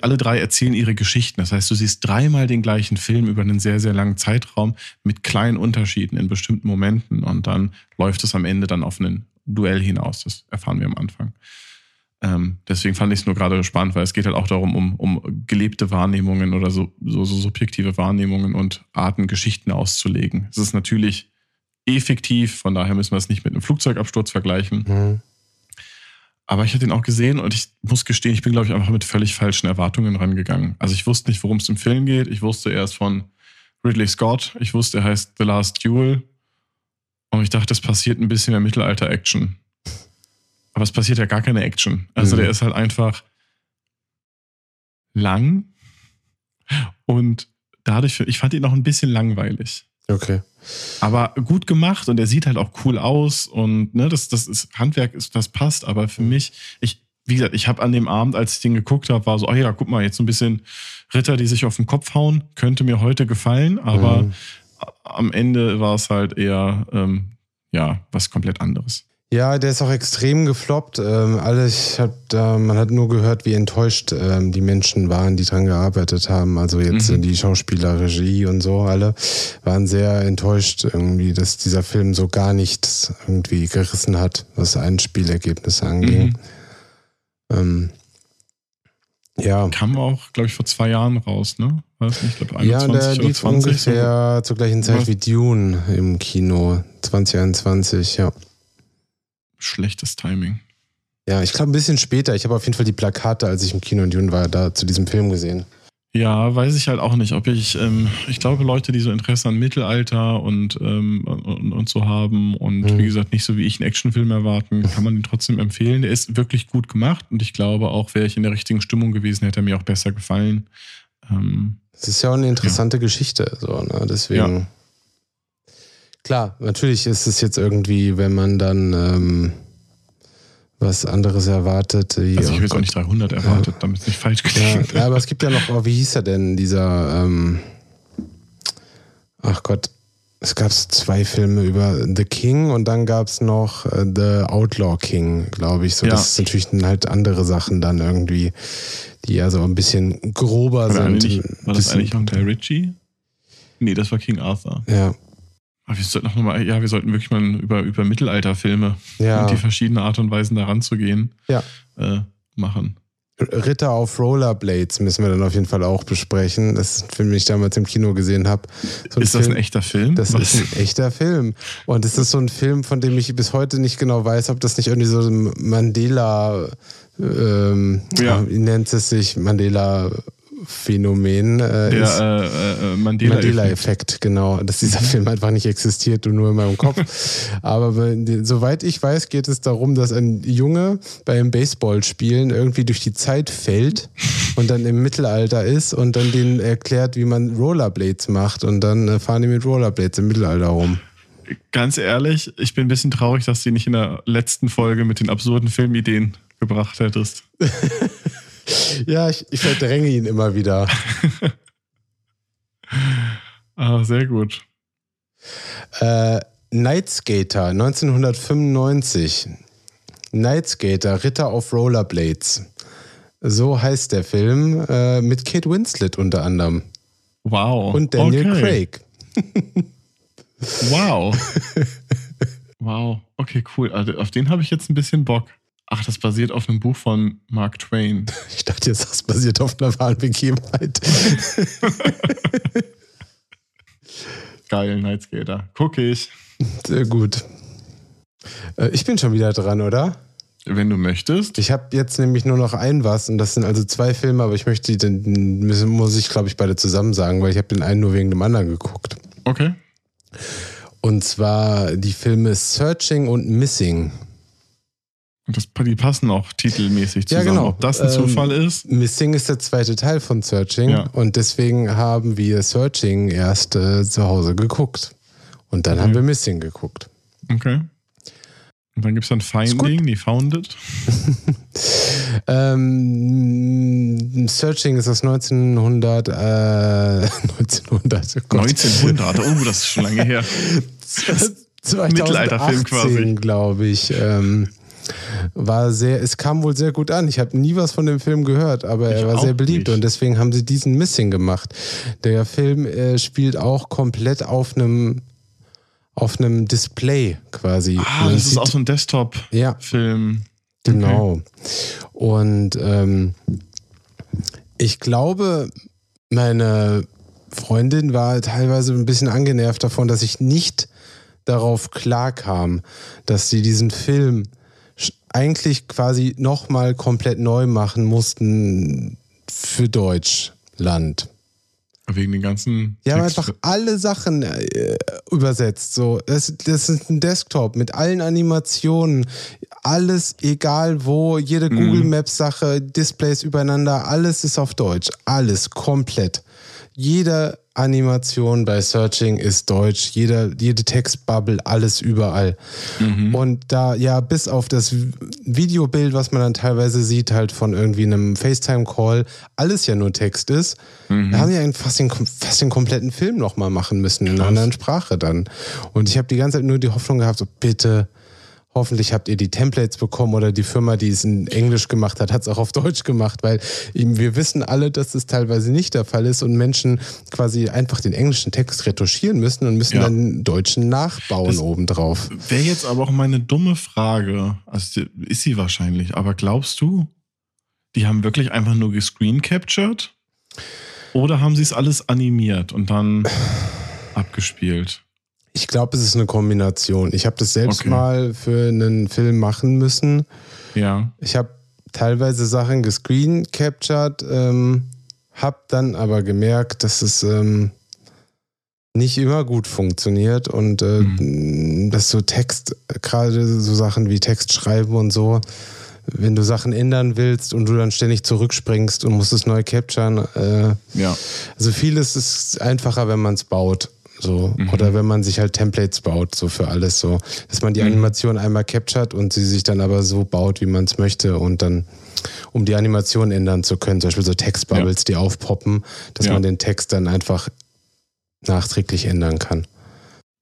alle drei erzählen ihre Geschichten. Das heißt, du siehst dreimal den gleichen Film über einen sehr, sehr langen Zeitraum mit kleinen Unterschieden in bestimmten Momenten. Und dann läuft es am Ende dann auf ein Duell hinaus. Das erfahren wir am Anfang. Ähm, deswegen fand ich es nur gerade spannend, weil es geht halt auch darum, um, um gelebte Wahrnehmungen oder so, so, so subjektive Wahrnehmungen und Arten, Geschichten auszulegen. Es ist natürlich effektiv, von daher müssen wir es nicht mit einem Flugzeugabsturz vergleichen. Mhm. Aber ich hatte ihn auch gesehen und ich muss gestehen, ich bin, glaube ich, einfach mit völlig falschen Erwartungen rangegangen. Also ich wusste nicht, worum es im Film geht. Ich wusste erst von Ridley Scott. Ich wusste, er heißt The Last Duel. Und ich dachte, es passiert ein bisschen mehr Mittelalter-Action. Aber es passiert ja gar keine Action. Also Mhm. der ist halt einfach lang und dadurch, ich fand ihn noch ein bisschen langweilig. Okay. Aber gut gemacht und er sieht halt auch cool aus und ne, das, das ist Handwerk, ist, das passt. Aber für mich, ich, wie gesagt, ich habe an dem Abend, als ich den geguckt habe, war so, oh ja, guck mal, jetzt so ein bisschen Ritter, die sich auf den Kopf hauen, könnte mir heute gefallen, aber Mhm. am Ende war es halt eher, ähm, ja, was komplett anderes. Ja, der ist auch extrem gefloppt. Ähm, alle, ich hab da, man hat nur gehört, wie enttäuscht ähm, die Menschen waren, die dran gearbeitet haben. Also jetzt Mhm. äh, die Schauspieler, Regie und so, alle waren sehr enttäuscht irgendwie, dass dieser Film so gar nichts irgendwie gerissen hat, was Einspielergebnisse anging. Mhm. Ähm, ja. Kam auch, glaube ich, vor zwei Jahren raus, ne? Das nicht, ich glaube, Ja, 21 der oder lief 20? ungefähr zur gleichen Zeit Was? wie Dune im Kino 2021, ja. Schlechtes Timing. Ja, ich glaube ein bisschen später. Ich habe auf jeden Fall die Plakate, als ich im Kino in Dune war, da zu diesem Film gesehen. Ja, weiß ich halt auch nicht, ob ich, ähm, ich glaube, Leute, die so Interesse an Mittelalter und, ähm, und, und so haben und Mhm. wie gesagt, nicht so wie ich einen Actionfilm erwarten, [LAUGHS] kann man den trotzdem empfehlen. Der ist wirklich gut gemacht und ich glaube auch, wäre ich in der richtigen Stimmung gewesen, hätte er mir auch besser gefallen. Ähm, Es ist ja auch eine interessante Geschichte, so, ne? Deswegen. Klar, natürlich ist es jetzt irgendwie, wenn man dann ähm, was anderes erwartet. Also ich oh habe jetzt auch Gott. nicht 300 erwartet, damit es nicht falsch Ja, klingt. ja, aber es gibt ja noch, oh, wie hieß er denn, dieser, ähm, ach Gott, es gab zwei Filme über The King und dann gab es noch äh, The Outlaw King, glaube ich. So, Ja. das ist natürlich dann halt andere Sachen dann irgendwie, die also ein bisschen grober War, sind. war das eigentlich auch Guy Ritchie? Nee, das war King Arthur. Ja, Aber wir sollten noch mal, ja, wir sollten wirklich mal über, über Mittelalterfilme ja. und die verschiedenen Art und Weisen daran zu gehen, Ja. äh, machen. Ritter auf Rollerblades müssen wir dann auf jeden Fall auch besprechen. Das ist ein Film, den ich damals im Kino gesehen habe. So ist das ein echter Film? Das Was? ist ein echter Film. Und es ist so ein Film, von dem ich bis heute nicht genau weiß, ob das nicht irgendwie so ein Mandela, ähm, Ja. wie nennt es sich, Mandela-Phänomen äh, ist. Der äh, äh, Mandela-Effekt. Mandela-Effekt, genau. Dass dieser Film einfach nicht existiert und nur in meinem Kopf. [LAUGHS] Aber wenn, soweit ich weiß, geht es darum, dass ein Junge beim Baseballspielen irgendwie durch die Zeit fällt und dann im Mittelalter ist und dann denen erklärt, wie man Rollerblades macht und dann äh, fahren die mit Rollerblades im Mittelalter rum. Ganz ehrlich, ich bin ein bisschen traurig, dass du nicht in der letzten Folge mit den absurden Filmideen gebracht hättest. [LAUGHS] Ja, ich, ich verdränge ihn immer wieder. [LAUGHS] Ah, sehr gut. Äh, Nightskater 1995. Nightskater, Ritter auf Rollerblades. So heißt der Film äh, mit Kate Winslet unter anderem. Wow. Und Daniel okay. Craig. Wow. [LAUGHS] wow. Okay, cool. Also auf den habe ich jetzt ein bisschen Bock. Ach, das basiert auf einem Buch von Mark Twain. [LAUGHS] Ich dachte jetzt, das basiert auf einer wahren Begebenheit. [LAUGHS] Geil, Nightskater. Guck ich. Sehr gut. Äh, ich bin schon wieder dran, oder? Wenn du möchtest. Ich habe jetzt nämlich nur noch ein was und das sind also zwei Filme, aber ich möchte die, dann müssen- muss ich glaube ich beide zusammen sagen, weil ich habe den einen nur wegen dem anderen geguckt. Okay. Und zwar die Filme Searching und Missing. Und das, die passen auch titelmäßig Ja, zusammen. genau. Ob das ein Ähm, Zufall ist? Missing ist der zweite Teil von Searching Ja. und deswegen haben wir Searching erst äh, zu Hause geguckt. Und dann Okay. haben wir Missing geguckt. Okay. Und dann gibt es dann Finding, die Founded. [LAUGHS] Ähm, Searching ist aus 1900, äh, [LAUGHS] 1900, oh Gott. 1900. Oh, das ist schon lange her. [LAUGHS] Mittelalterfilm 2018, quasi. glaube ich. Ähm, war sehr, es kam wohl sehr gut an. Ich habe nie was von dem Film gehört, aber Ich er war sehr beliebt nicht. und deswegen haben sie diesen Missing gemacht. Der Film äh, spielt auch komplett auf einem auf einem Display quasi. Ah, das ist auch so ein Desktop-Film. ja, Genau. Und ähm, ich glaube, meine Freundin war teilweise ein bisschen angenervt davon, dass ich nicht darauf klarkam, dass sie diesen Film eigentlich quasi nochmal komplett neu machen mussten für Deutschland. Wegen den ganzen. Die haben einfach alle Sachen äh, übersetzt. So, das, das ist ein Desktop mit allen Animationen, alles egal wo, jede Mhm. Google Maps Sache, Displays übereinander, alles ist auf Deutsch, alles komplett. Jede Animation bei Searching ist Deutsch, jeder, jede Textbubble, alles überall. Mhm. Und da, ja, bis auf das Videobild, was man dann teilweise sieht, halt von irgendwie einem FaceTime-Call, alles ja nur Text ist, Mhm. da haben die einen fast den, fast den kompletten Film nochmal machen müssen, in einer anderen Sprache dann. Und ich habe die ganze Zeit nur die Hoffnung gehabt, so bitte, hoffentlich habt ihr die Templates bekommen oder die Firma, die es in Englisch gemacht hat, hat es auch auf Deutsch gemacht, weil eben wir wissen alle, dass es teilweise nicht der Fall ist und Menschen quasi einfach den englischen Text retuschieren müssen und müssen Ja. dann den deutschen nachbauen Das- obendrauf. Wäre jetzt aber auch meine dumme Frage. Also ist sie wahrscheinlich, aber glaubst du, die haben wirklich einfach nur gescreen captured? Oder haben sie es alles animiert und dann abgespielt? Ich glaube, es ist eine Kombination. Ich habe das selbst Okay. mal für einen Film machen müssen. Ja. Ich habe teilweise Sachen gescreen captured, ähm, habe dann aber gemerkt, dass es ähm, nicht immer gut funktioniert und äh, dass so Text, gerade so Sachen wie Text schreiben und so, wenn du Sachen ändern willst und du dann ständig zurückspringst und musst es neu capturen, äh, Ja. also vieles ist einfacher, wenn man es baut. So. Oder wenn man sich halt Templates baut, so für alles so. Dass man die Animation einmal captured und sie sich dann aber so baut, wie man es möchte und dann, um die Animation ändern zu können, zum Beispiel so Textbubbles, die aufpoppen, dass Ja. man den Text dann einfach nachträglich ändern kann.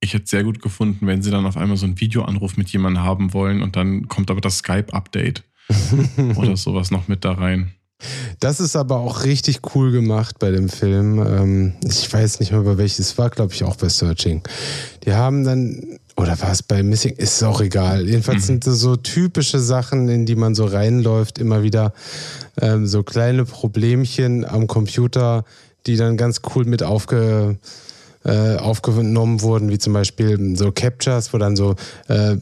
Ich hätte es sehr gut gefunden, wenn sie dann auf einmal so einen Videoanruf mit jemandem haben wollen und dann kommt aber das Skype-Update [LAUGHS] oder sowas noch mit da rein. Das ist aber auch richtig cool gemacht bei dem Film. Ähm, ich weiß nicht mehr, bei welches war, glaube ich, auch bei Searching. Die haben dann, oder war es bei Missing, ist auch egal. Jedenfalls sind das so typische Sachen, in die man so reinläuft, immer wieder ähm, so kleine Problemchen am Computer, die dann ganz cool mit aufge, äh, aufgenommen wurden, wie zum Beispiel so Captures, wo dann so äh,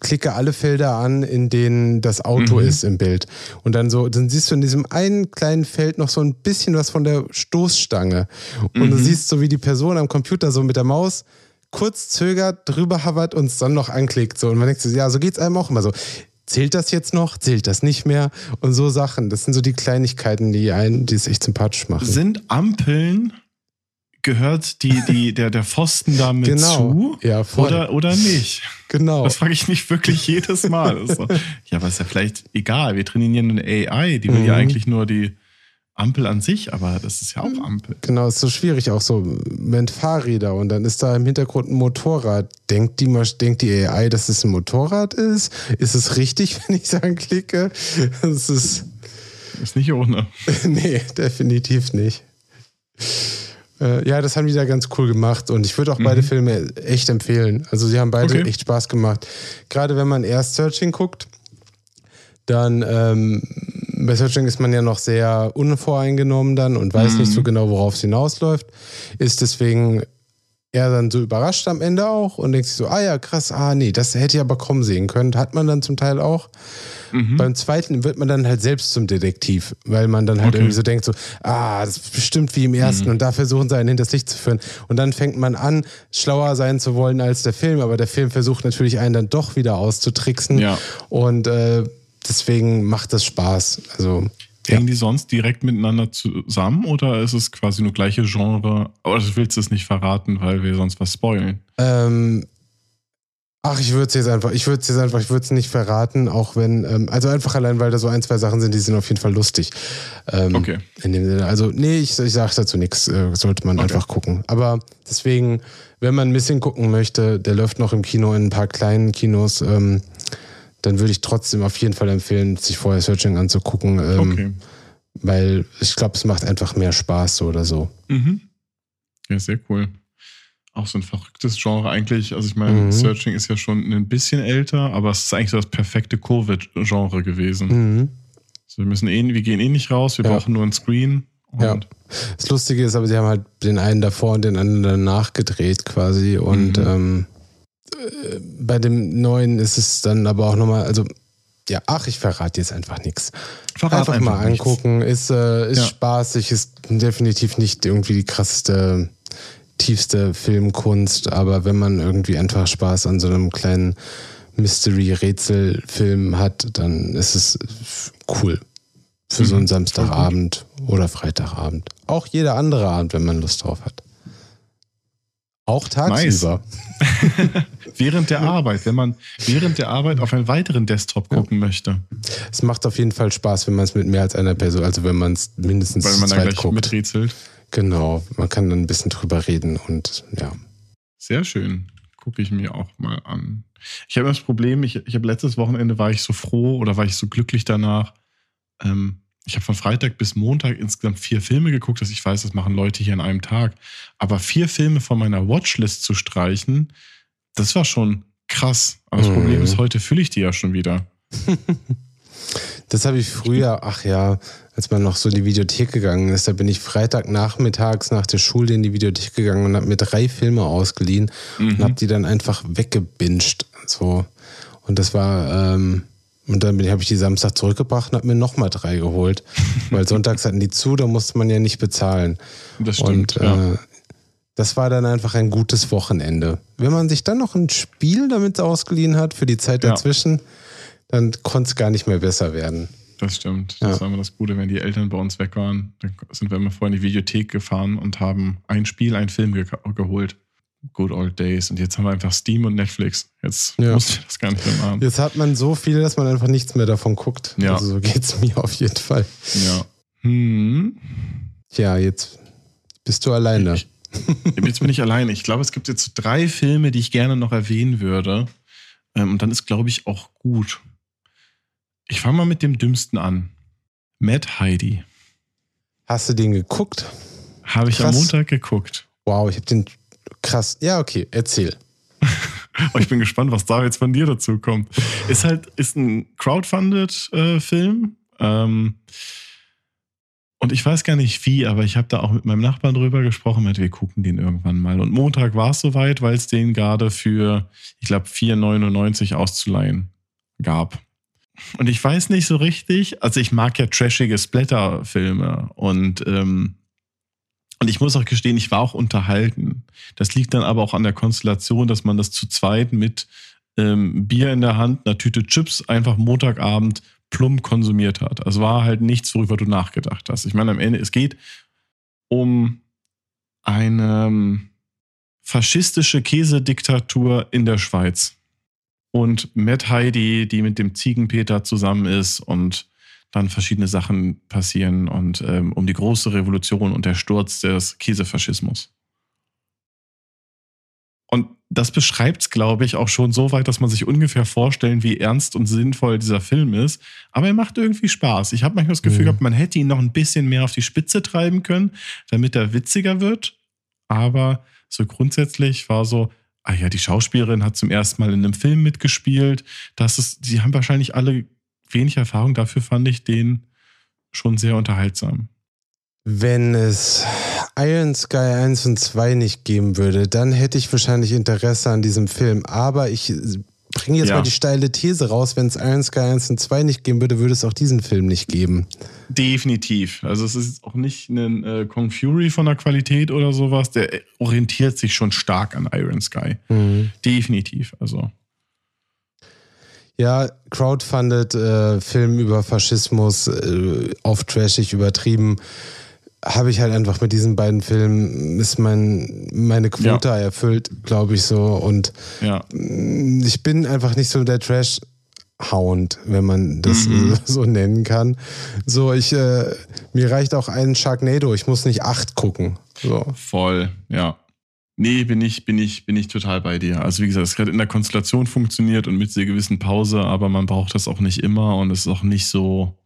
klicke alle Felder an, in denen das Auto ist im Bild. Und dann so, dann siehst du in diesem einen kleinen Feld noch so ein bisschen was von der Stoßstange. Und du siehst so, wie die Person am Computer so mit der Maus kurz zögert, drüber hovert und es dann noch anklickt. So. Und man denkt sich, ja, so geht's einem auch immer so. Zählt das jetzt noch? Zählt das nicht mehr? Und so Sachen. Das sind so die Kleinigkeiten, die einen, die es echt sympathisch machen. Sind Ampeln, gehört die, die, der, der Pfosten damit Genau. zu? Ja, voll. Oder, oder nicht? Genau. Das frage ich mich wirklich jedes Mal. Das ist so, ja, aber ist ja vielleicht egal. Wir trainieren eine AI, die will ja Mhm. eigentlich nur die Ampel an sich, aber das ist ja auch Ampel. Genau, ist so schwierig auch so mit Fahrräder und dann ist da im Hintergrund ein Motorrad. Denkt die, denkt die AI, dass es ein Motorrad ist? Ist es richtig, [LAUGHS] wenn ich es anklicke? Das ist, Ist nicht ohne. [LAUGHS] nee, definitiv nicht. Äh, ja, das haben die da ganz cool gemacht und ich würde auch beide Filme echt empfehlen. Also sie haben beide Okay. echt Spaß gemacht. Gerade wenn man erst Searching guckt, dann ähm, bei Searching ist man ja noch sehr unvoreingenommen dann und weiß nicht so genau, worauf es hinausläuft. Ist deswegen er dann so überrascht am Ende auch und denkt sich so, ah ja, krass, ah nee, das hätte ich aber kommen sehen können. Hat man dann zum Teil auch. Mhm. Beim zweiten wird man dann halt selbst zum Detektiv, weil man dann halt Okay. irgendwie so denkt, so, ah, das ist bestimmt wie im ersten und da versuchen sie einen hinters Licht zu führen. Und dann fängt man an, schlauer sein zu wollen als der Film, aber der Film versucht natürlich einen dann doch wieder auszutricksen. Ja. Und äh, deswegen macht das Spaß. Also, ja. Hängen die sonst direkt miteinander zusammen oder ist es quasi nur gleiche Genre? Oder du willst es nicht verraten, weil wir sonst was spoilen? Ähm, ach, ich würde es jetzt einfach, ich würde es jetzt einfach, ich würde es nicht verraten, auch wenn, ähm, also einfach allein, weil da so ein, zwei Sachen sind, die sind auf jeden Fall lustig. Ähm, Okay. In dem Sinne, also nee, ich, ich sage dazu nichts, äh, sollte man Okay. einfach gucken. Aber deswegen, wenn man Missing gucken möchte, der läuft noch im Kino in ein paar kleinen Kinos, ähm, dann würde ich trotzdem auf jeden Fall empfehlen, sich vorher Searching anzugucken, ähm, Okay. weil ich glaube, es macht einfach mehr Spaß so oder so. Mhm. Ja, sehr cool. auch so ein verrücktes Genre eigentlich. Also ich meine, Mhm. Searching ist ja schon ein bisschen älter, aber es ist eigentlich so das perfekte Covid-Genre gewesen. Mhm. So, wir müssen eh, wir gehen eh nicht raus, wir Ja. brauchen nur ein Screen. Ja. Das Lustige ist aber, sie haben halt den einen davor und den anderen danach gedreht quasi. Und Mhm. ähm, äh, bei dem neuen ist es dann aber auch nochmal, also ja, ach, ich verrate jetzt einfach nichts. Verrat Einfach, mal nichts. angucken, ist, äh, ist Ja. spaßig, ist definitiv nicht irgendwie die krasseste, tiefste Filmkunst, aber wenn man irgendwie einfach Spaß an so einem kleinen Mystery-Rätsel-Film hat, dann ist es cool. Für so einen Mhm, Samstagabend oder Freitagabend. Auch jeder andere Abend, wenn man Lust drauf hat. Auch tagsüber. [LAUGHS] Während der Arbeit, wenn man während der Arbeit auf einen weiteren Desktop gucken möchte, Es macht auf jeden Fall Spaß, wenn man es mit mehr als einer Person, also wenn man es mindestens weil man da zweit gleich guckt. miträtselt. Genau, man kann dann ein bisschen drüber reden und ja. Sehr schön. Gucke ich mir auch mal an. Ich habe das Problem, ich, ich habe letztes Wochenende war ich so froh oder war ich so glücklich danach. Ähm, ich habe von Freitag bis Montag insgesamt vier Filme geguckt, dass ich weiß, das machen Leute hier an einem Tag. Aber vier Filme von meiner Watchlist zu streichen, das war schon krass. Aber das Mhm. Problem ist, heute fülle ich die ja schon wieder. [LAUGHS] Das habe ich früher, ach ja, als man noch so in die Videothek gegangen ist, da bin ich Freitagnachmittags nach der Schule in die Videothek gegangen und habe mir drei Filme ausgeliehen und habe die dann einfach weggebinged. So. Und das war, ähm, und dann habe ich die Samstag zurückgebracht und habe mir nochmal drei geholt. [LAUGHS] Weil sonntags hatten die zu, da musste man ja nicht bezahlen. Das stimmt. Und ja. äh, das war dann einfach ein gutes Wochenende. Wenn man sich dann noch ein Spiel damit ausgeliehen hat für die Zeit Ja. dazwischen, dann konnte es gar nicht mehr besser werden. Das stimmt. Das Ja. war immer das Gute, wenn die Eltern bei uns weg waren. Dann sind wir immer vorher in die Videothek gefahren und haben ein Spiel, einen Film ge geholt. Good old days. Und jetzt haben wir einfach Steam und Netflix. Jetzt Ja. musst du das gar nicht mehr machen. Jetzt hat man so viel, dass man einfach nichts mehr davon guckt. Ja. Also so geht es [LAUGHS] mir auf jeden Fall. Ja. Hm. Tja, jetzt bist du alleine. Ich, jetzt bin ich alleine. Ich glaube, es gibt jetzt so drei Filme, die ich gerne noch erwähnen würde. Ähm, und dann ist, glaube ich, auch gut. Ich fange mal mit dem dümmsten an. Mad Heidi. Hast du den geguckt? Habe ich am Krass. Montag geguckt. Wow, ich habe den krass. Ja, okay, erzähl. [LAUGHS] Oh, ich bin gespannt, was da jetzt von dir dazu kommt. Ist halt, ist ein crowdfunded äh, Film. Ähm, und ich weiß gar nicht wie, aber ich habe da auch mit meinem Nachbarn drüber gesprochen, meinte, wir gucken den irgendwann mal. Und Montag war es soweit, weil es den gerade für, ich glaube, 4,99 auszuleihen gab. Und ich weiß nicht so richtig, also ich mag ja trashige Splatter-Filme und ähm, und ich muss auch gestehen, ich war auch unterhalten. Das liegt dann aber auch an der Konstellation, dass man das zu zweit mit ähm, Bier in der Hand, einer Tüte Chips einfach Montagabend plump konsumiert hat. Also war halt nichts, worüber du nachgedacht hast. Ich meine, am Ende, es geht um eine ähm, faschistische Käsediktatur in der Schweiz. Und Matt Heidi, die mit dem Ziegenpeter zusammen ist und dann verschiedene Sachen passieren und ähm, um die große Revolution und der Sturz des Käsefaschismus. Und das beschreibt es, glaube ich, auch schon so weit, dass man sich ungefähr vorstellen, wie ernst und sinnvoll dieser Film ist. Aber er macht irgendwie Spaß. Ich habe manchmal das Gefühl Mhm. gehabt, man hätte ihn noch ein bisschen mehr auf die Spitze treiben können, damit er witziger wird. Aber so grundsätzlich war so, ah ja, die Schauspielerin hat zum ersten Mal in einem Film mitgespielt. Das ist, die haben wahrscheinlich alle wenig Erfahrung. Dafür fand ich den schon sehr unterhaltsam. Wenn es Iron Sky 1 und 2 nicht geben würde, dann hätte ich wahrscheinlich Interesse an diesem Film. Aber ich bringe jetzt Ja. mal die steile These raus, wenn es Iron Sky 1 und 2 nicht geben würde, würde es auch diesen Film nicht geben. Definitiv. Also es ist auch nicht ein äh, Kong Fury von der Qualität oder sowas. Der orientiert sich schon stark an Iron Sky. Definitiv. Also Ja, crowdfunded äh, Film über Faschismus, äh, auf trashig übertrieben, habe ich halt einfach mit diesen beiden Filmen, ist mein, meine Quote erfüllt, glaube ich so. Und ja, mh, ich bin einfach nicht so der Trash-Hound, wenn man das Mhm. [LAUGHS] so nennen kann. So, ich, äh, mir reicht auch ein Sharknado, ich muss nicht acht gucken. So. voll. Ja. Nee, bin ich, bin ich, bin ich total bei dir. Also wie gesagt, es gerade in der Konstellation funktioniert und mit dieser gewissen Pause, aber man braucht das auch nicht immer und es ist auch nicht so,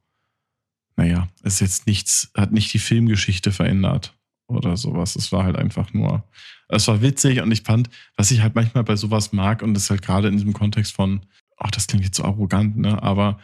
naja, es ist jetzt nichts, hat nicht die Filmgeschichte verändert oder sowas. Es war halt einfach nur Es war witzig und ich fand, was ich halt manchmal bei sowas mag, und das halt gerade in diesem Kontext von, ach, das klingt jetzt so arrogant, ne? Aber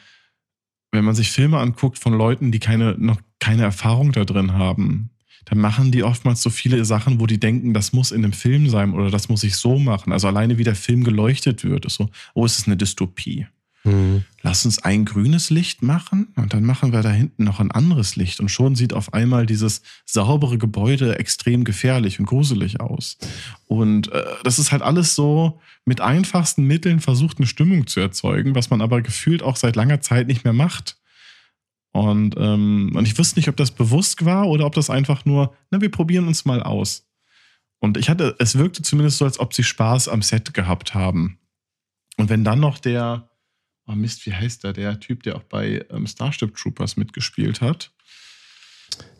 wenn man sich Filme anguckt von Leuten, die keine, noch keine Erfahrung da drin haben, dann machen die oftmals so viele Sachen, wo die denken, das muss in einem Film sein oder das muss ich so machen. Also alleine wie der Film geleuchtet wird, ist so, oh, es ist eine Dystopie. Mhm. Lass uns ein grünes Licht machen und dann machen wir da hinten noch ein anderes Licht. Und schon sieht auf einmal dieses saubere Gebäude extrem gefährlich und gruselig aus. Und äh, das ist halt alles so mit einfachsten Mitteln versucht, eine Stimmung zu erzeugen, was man aber gefühlt auch seit langer Zeit nicht mehr macht. Und, ähm, und ich wusste nicht, ob das bewusst war oder ob das einfach nur, na, wir probieren uns mal aus. Und ich hatte, es wirkte zumindest so, als ob sie Spaß am Set gehabt haben. Und wenn dann noch der, oh Mist, wie heißt der, der Typ, der auch bei ähm, Starship Troopers mitgespielt hat?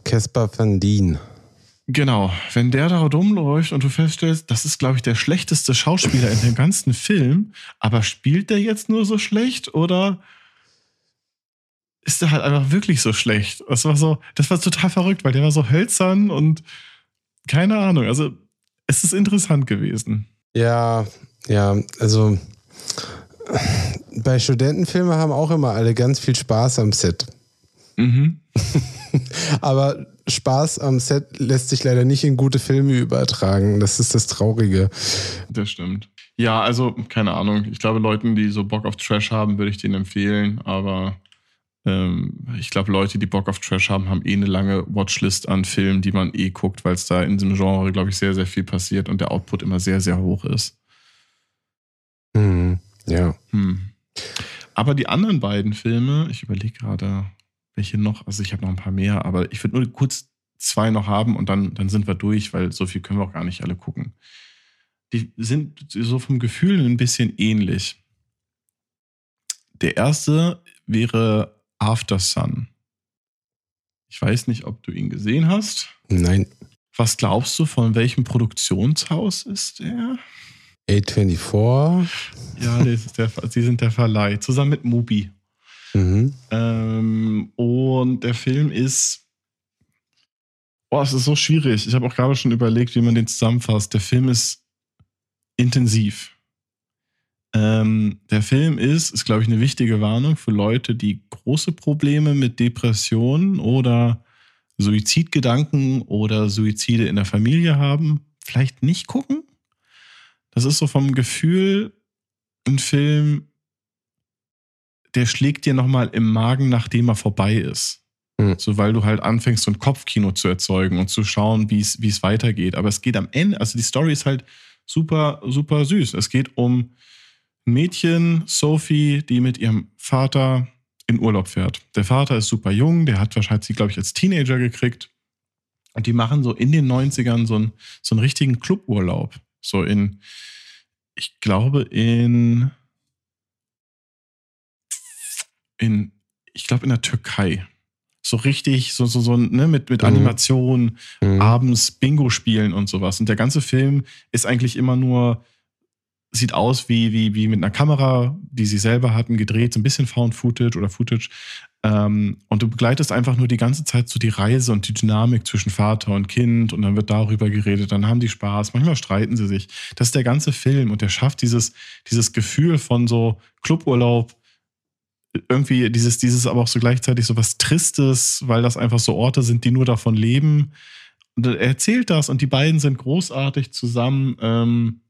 Caspar van Dien. Genau, wenn der da rumläuft und du feststellst, das ist, glaube ich, der schlechteste Schauspieler in dem ganzen Film, aber spielt der jetzt nur so schlecht oder ist der halt einfach wirklich so schlecht. Das war so, das war total verrückt, weil der war so hölzern und keine Ahnung. Also, es ist interessant gewesen. Ja, ja, also bei Studentenfilmen haben auch immer alle ganz viel Spaß am Set. Mhm. [LAUGHS] Aber Spaß am Set lässt sich leider nicht in gute Filme übertragen. Das ist das Traurige. Das stimmt. Ja, also keine Ahnung. Ich glaube, Leuten, die so Bock auf Trash haben, würde ich denen empfehlen. Aber ich glaube, Leute, die Bock auf Trash haben, haben eh eine lange Watchlist an Filmen, die man eh guckt, weil es da in diesem Genre, glaube ich, sehr, sehr viel passiert und der Output immer sehr, sehr hoch ist. Hm, ja. Hm. Aber die anderen beiden Filme, ich überlege gerade, welche noch, also ich habe noch ein paar mehr, aber ich würde nur kurz zwei noch haben und dann, dann sind wir durch, weil so viel können wir auch gar nicht alle gucken. Die sind so vom Gefühl ein bisschen ähnlich. Der erste wäre After Sun. Ich weiß nicht, ob du ihn gesehen hast. Nein. Was glaubst du, von welchem Produktionshaus ist er? A24. Ja, der, sie sind der Verleih, zusammen mit Mubi. Mhm. Ähm, und der Film ist. Boah, es ist so schwierig. Ich habe auch gerade schon überlegt, wie man den zusammenfasst. Der Film ist intensiv. Ähm, der Film ist, ist glaube ich, eine wichtige Warnung für Leute, die große Probleme mit Depressionen oder Suizidgedanken oder Suizide in der Familie haben. Vielleicht nicht gucken. Das ist so vom Gefühl ein Film, der schlägt dir nochmal im Magen, nachdem er vorbei ist. Mhm. So, weil du halt anfängst, so ein Kopfkino zu erzeugen und zu schauen, wie es weitergeht. Aber es geht am Ende, also die Story ist halt super, super süß. Es geht um Mädchen, Sophie, die mit ihrem Vater in Urlaub fährt. Der Vater ist super jung, der hat wahrscheinlich sie, glaube ich, als Teenager gekriegt. Und die machen so in den 90ern so einen, so einen richtigen Cluburlaub. So in, ich glaube, in, in, ich glaube, in der Türkei. So richtig, so, so, so, ne, mit, mit mhm. Animation, mhm. abends Bingo spielen und sowas. Und der ganze Film ist eigentlich immer nur sieht aus wie, wie, wie mit einer Kamera, die sie selber hatten, gedreht, so ein bisschen Found Footage oder Footage. Ähm, und du begleitest einfach nur die ganze Zeit so die Reise und die Dynamik zwischen Vater und Kind und dann wird darüber geredet, dann haben die Spaß, manchmal streiten sie sich. Das ist der ganze Film und der schafft dieses, dieses Gefühl von so Cluburlaub, irgendwie dieses, dieses aber auch so gleichzeitig so was Tristes, weil das einfach so Orte sind, die nur davon leben. Und er erzählt das und die beiden sind großartig zusammen. Ähm,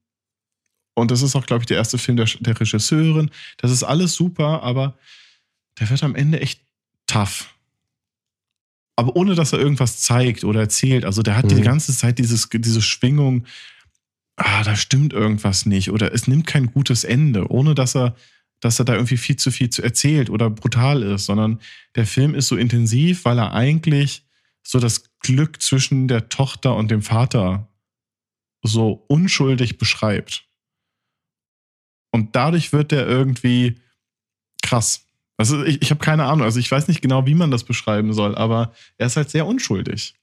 und das ist auch, glaube ich, der erste Film der, der Regisseurin. Das ist alles super, aber der wird am Ende echt tough. Aber ohne, dass er irgendwas zeigt oder erzählt. Also der hat mhm. die ganze Zeit dieses, diese Schwingung, ah, da stimmt irgendwas nicht. Oder es nimmt kein gutes Ende, ohne dass er, dass er da irgendwie viel zu viel zu erzählt oder brutal ist, sondern der Film ist so intensiv, weil er eigentlich so das Glück zwischen der Tochter und dem Vater so unschuldig beschreibt. Und dadurch wird der irgendwie krass. Also ich, ich habe keine Ahnung, also ich weiß nicht genau, wie man das beschreiben soll, aber er ist halt sehr unschuldig.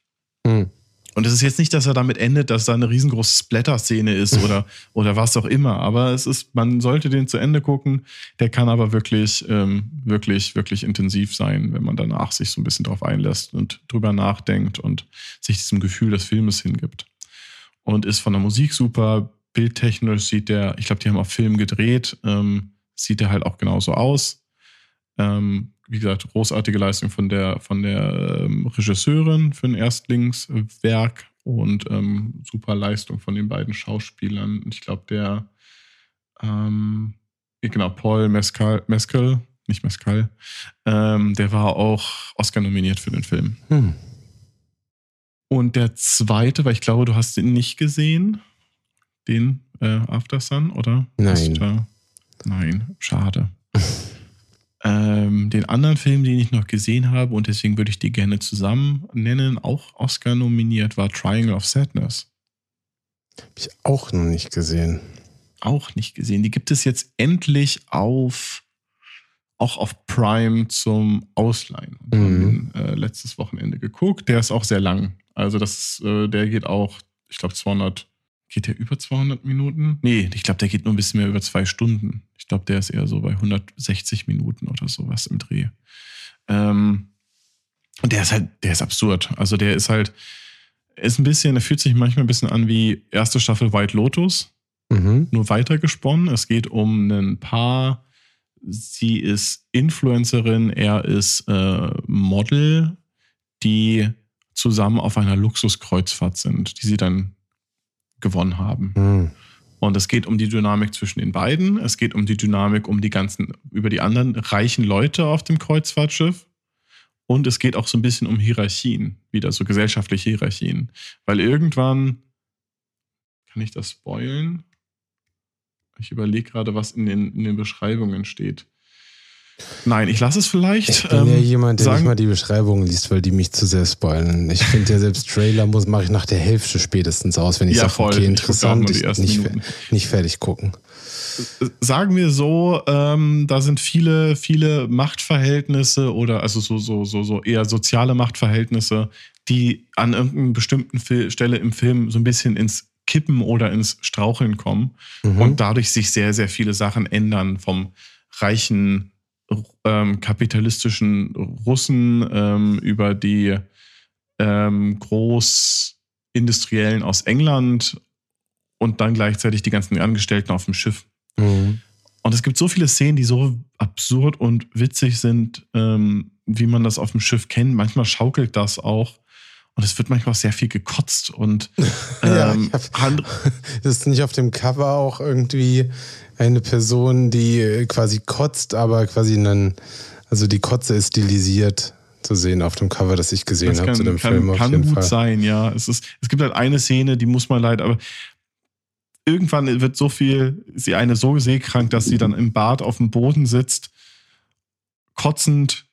Mhm. Und es ist jetzt nicht, dass er damit endet, dass da eine riesengroße Splatter-Szene ist oder, [LAUGHS] oder was auch immer. Aber es ist, man sollte den zu Ende gucken. Der kann aber wirklich, ähm, wirklich, wirklich intensiv sein, wenn man danach sich so ein bisschen drauf einlässt und drüber nachdenkt und sich diesem Gefühl des Filmes hingibt. und ist von der Musik super. Bildtechnisch sieht der, ich glaube, die haben auf Film gedreht, ähm, sieht der halt auch genauso aus. Ähm, wie gesagt, großartige Leistung von der, von der ähm, Regisseurin für ein Erstlingswerk und ähm, super Leistung von den beiden Schauspielern. Ich glaube, der, ähm, genau, Paul Mescal, Mescal nicht Mescal, ähm, der war auch Oscar nominiert für den Film. Hm. Und der zweite, weil ich glaube, du hast ihn nicht gesehen, den äh, After Sun, oder? Nein. Nein, schade. [LAUGHS] ähm, den anderen Film, den ich noch gesehen habe, und deswegen würde ich die gerne zusammen nennen, auch Oscar nominiert, war Triangle of Sadness. Habe ich auch noch nicht gesehen. Auch nicht gesehen. Die gibt es jetzt endlich auf auch auf Prime zum Ausleihen. Mhm. haben, äh, letztes Wochenende geguckt. Der ist auch sehr lang. Also das, äh, der geht auch, ich glaube 200, geht der über 200 Minuten? Nee, ich glaube, der geht nur ein bisschen mehr über zwei Stunden. Ich glaube, der ist eher so bei 160 Minuten oder sowas im Dreh. Ähm, und der ist halt, der ist absurd. Also der ist halt, ist ein bisschen, der fühlt sich manchmal ein bisschen an wie erste Staffel White Lotus. Mhm. Nur weitergesponnen. Es geht um ein Paar, sie ist Influencerin, er ist äh, Model, die zusammen auf einer Luxuskreuzfahrt sind, die sie dann gewonnen haben. Mhm. Und es geht um die Dynamik zwischen den beiden. Es geht um die Dynamik um die ganzen, über die anderen reichen Leute auf dem Kreuzfahrtschiff. Und es geht auch so ein bisschen um Hierarchien, wieder so gesellschaftliche Hierarchien. Weil irgendwann, kann ich das spoilen? Ich überlege gerade, was in den, in den Beschreibungen steht. Nein, ich lasse es vielleicht. Ich bin ähm, ja jemand, der sagen, nicht mal die Beschreibungen liest, weil die mich zu sehr spoilen. Ich finde ja selbst Trailer muss mache ich nach der Hälfte spätestens aus, wenn ich ja, sage, okay, interessant, ich nicht, nicht fertig gucken. Sagen wir so, ähm, da sind viele, viele Machtverhältnisse oder also so, so, so, so eher soziale Machtverhältnisse, die an irgendeiner bestimmten Stelle im Film so ein bisschen ins Kippen oder ins Straucheln kommen mhm. und dadurch sich sehr, sehr viele Sachen ändern vom reichen ähm, kapitalistischen Russen ähm, über die ähm, Großindustriellen aus England und dann gleichzeitig die ganzen Angestellten auf dem Schiff. Mhm. Und es gibt so viele Szenen, die so absurd und witzig sind, ähm, wie man das auf dem Schiff kennt. Manchmal schaukelt das auch. Und es wird manchmal auch sehr viel gekotzt und [LAUGHS] ähm, ja, hab, [LAUGHS] ist nicht auf dem Cover auch irgendwie eine Person, die quasi kotzt, aber quasi dann, also die Kotze ist stilisiert zu sehen auf dem Cover, das ich gesehen habe zu dem kann, Film. Auf kann jeden gut Fall. sein, ja. Es, ist, es gibt halt eine Szene, die muss man leider, aber irgendwann wird so viel, sie eine so seekrank, dass sie dann im Bad auf dem Boden sitzt, kotzend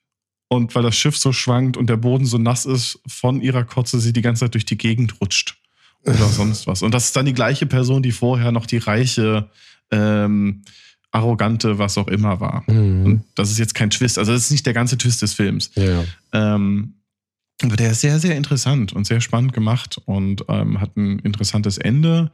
und weil das Schiff so schwankt und der Boden so nass ist, von ihrer Kotze sie die ganze Zeit durch die Gegend rutscht. Oder [LAUGHS] sonst was. Und das ist dann die gleiche Person, die vorher noch die reiche, ähm, arrogante, was auch immer war. Mhm. Und das ist jetzt kein Twist. Also, das ist nicht der ganze Twist des Films. Ja. Ähm, aber der ist sehr, sehr interessant und sehr spannend gemacht und ähm, hat ein interessantes Ende.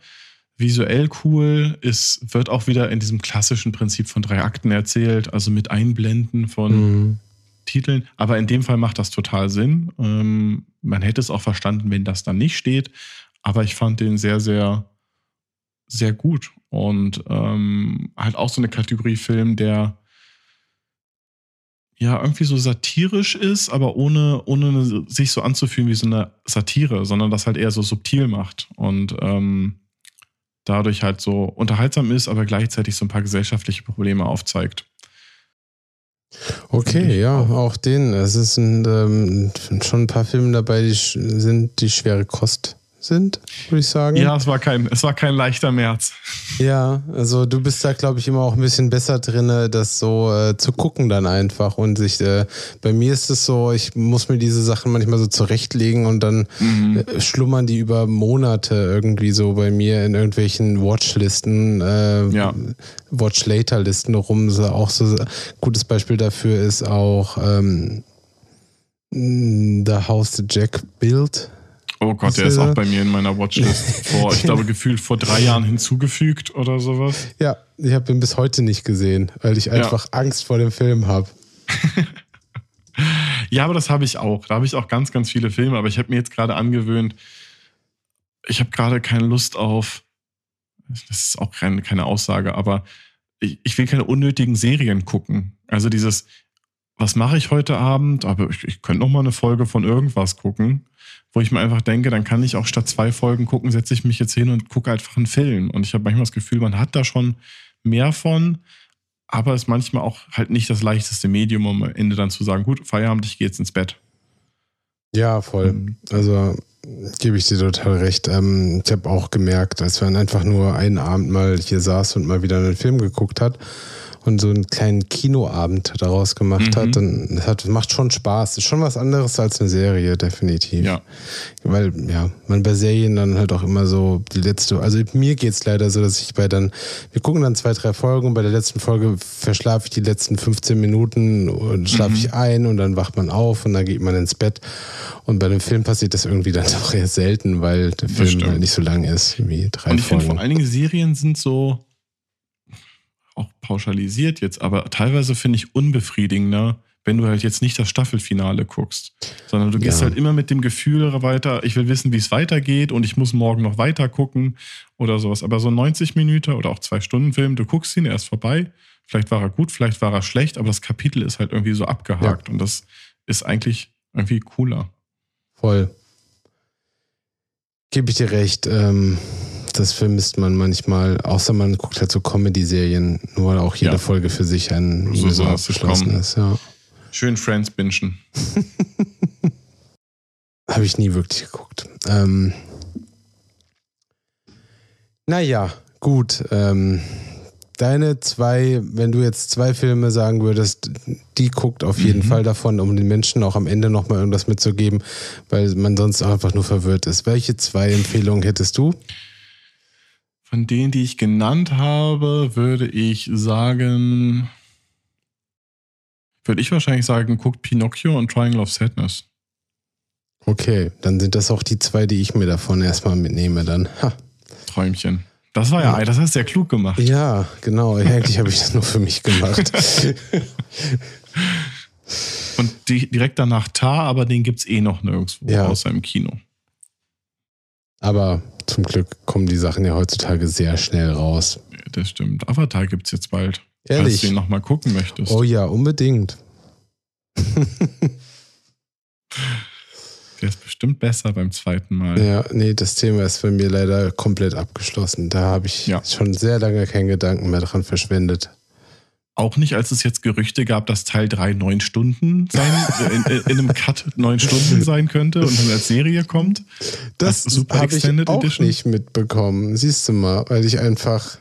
Visuell cool, es wird auch wieder in diesem klassischen Prinzip von drei Akten erzählt, also mit Einblenden von mhm. Titeln. Aber in dem Fall macht das total Sinn. Ähm, man hätte es auch verstanden, wenn das dann nicht steht. Aber ich fand den sehr, sehr, sehr gut. Und ähm, halt auch so eine Kategorie Film, der ja irgendwie so satirisch ist, aber ohne, ohne sich so anzufühlen wie so eine Satire, sondern das halt eher so subtil macht und ähm, dadurch halt so unterhaltsam ist, aber gleichzeitig so ein paar gesellschaftliche Probleme aufzeigt. Okay, ja, auch. den. Es ist ein, ähm, schon ein paar Filme dabei, die sind die schwere Kost sind, würde ich sagen. Ja, es war kein, es war kein leichter März. Ja, also du bist da, glaube ich, immer auch ein bisschen besser drin, das so äh, zu gucken dann einfach. Und sich, äh, bei mir ist es so, ich muss mir diese Sachen manchmal so zurechtlegen und dann mhm. äh, schlummern die über Monate irgendwie so bei mir in irgendwelchen Watchlisten, äh, ja. Watch Later Listen rum. So, auch so gutes Beispiel dafür ist auch ähm, The House Jack Built Oh Gott, der ist auch bei mir in meiner Watchlist [LAUGHS] vor, ich glaube, gefühlt vor drei Jahren hinzugefügt oder sowas. Ja, ich habe ihn bis heute nicht gesehen, weil ich einfach ja. Angst vor dem Film habe. [LAUGHS] ja, aber das habe ich auch. Da habe ich auch ganz, ganz viele Filme, aber ich habe mir jetzt gerade angewöhnt, ich habe gerade keine Lust auf, das ist auch keine, keine Aussage, aber ich, ich will keine unnötigen Serien gucken. Also dieses, was mache ich heute Abend? Aber ich, ich könnte noch mal eine Folge von irgendwas gucken, wo ich mir einfach denke, dann kann ich auch statt zwei Folgen gucken, setze ich mich jetzt hin und gucke einfach einen Film. Und ich habe manchmal das Gefühl, man hat da schon mehr von, aber ist manchmal auch halt nicht das leichteste Medium, um am Ende dann zu sagen, gut, Feierabend, ich gehe jetzt ins Bett. Ja, voll. Mhm. Also gebe ich dir total recht. Ähm, ich habe auch gemerkt, als man einfach nur einen Abend mal hier saß und mal wieder einen Film geguckt hat und so einen kleinen Kinoabend daraus gemacht Mhm. hat, dann hat, macht schon Spaß. Ist schon was anderes als eine Serie, definitiv. Ja. Weil, ja, man bei Serien dann halt auch immer so die letzte, also mir geht's leider so, dass ich bei dann, wir gucken dann zwei, drei Folgen und bei der letzten Folge verschlafe ich die letzten 15 Minuten und schlafe Mhm. ich ein und dann wacht man auf und dann geht man ins Bett. Und bei dem Film passiert das irgendwie dann [LAUGHS] doch eher selten, weil der Film halt nicht so lang ist wie drei Und ich finde Folgen. vor allen Dingen Serien sind so auch pauschalisiert jetzt, aber teilweise finde ich unbefriedigender, wenn du halt jetzt nicht das Staffelfinale guckst, sondern du gehst Ja. halt immer mit dem Gefühl weiter, ich will wissen, wie es weitergeht und ich muss morgen noch weiter gucken oder sowas. Aber so ein 90 Minuten oder auch zwei Stunden Film, du guckst ihn, er ist vorbei. Vielleicht war er gut, vielleicht war er schlecht, aber das Kapitel ist halt irgendwie so abgehakt und das ist eigentlich irgendwie cooler. Voll. Gebe ich dir recht. Ähm, das vermisst man manchmal, außer man guckt halt so Comedy-Serien, nur weil auch jede Ja. Folge für sich ein So so, abgeschlossen ist. Ja. Schön Friends bingen. [LAUGHS] Habe ich nie wirklich geguckt. Ähm, naja, gut. Ähm, deine zwei, wenn du jetzt zwei Filme sagen würdest, die guckt auf jeden Mhm. Fall davon, um den Menschen auch am Ende nochmal irgendwas mitzugeben, weil man sonst einfach nur verwirrt ist. Welche zwei Empfehlungen hättest du? Von denen, die ich genannt habe, würde ich sagen, würde ich wahrscheinlich sagen, guckt Pinocchio und Triangle of Sadness. Okay, dann sind das auch die zwei, die ich mir davon erstmal mitnehme dann. Ha. Träumchen. Das war ja, das hast du ja klug gemacht. Ja, genau. Eigentlich habe ich das nur für mich gemacht. [LAUGHS] Und die, direkt danach Tar, aber den gibt's eh noch nirgendwo, Ja. außer im Kino. Aber zum Glück kommen die Sachen ja heutzutage sehr schnell raus. Das stimmt. Avatar gibt's jetzt bald. Falls Ehrlich? du ihn nochmal gucken möchtest. Oh ja, unbedingt. Der ist bestimmt besser beim zweiten Mal. Ja, nee, das Thema ist für mir leider komplett abgeschlossen. Da habe ich Ja. schon sehr lange keinen Gedanken mehr dran verschwendet. Auch nicht, als es jetzt Gerüchte gab, dass Teil 3 neun Stunden sein, in, in, in einem Cut neun Stunden sein könnte und dann als Serie kommt. Das Super habe ich auch Edition? nicht mitbekommen. Siehst du mal, weil ich einfach,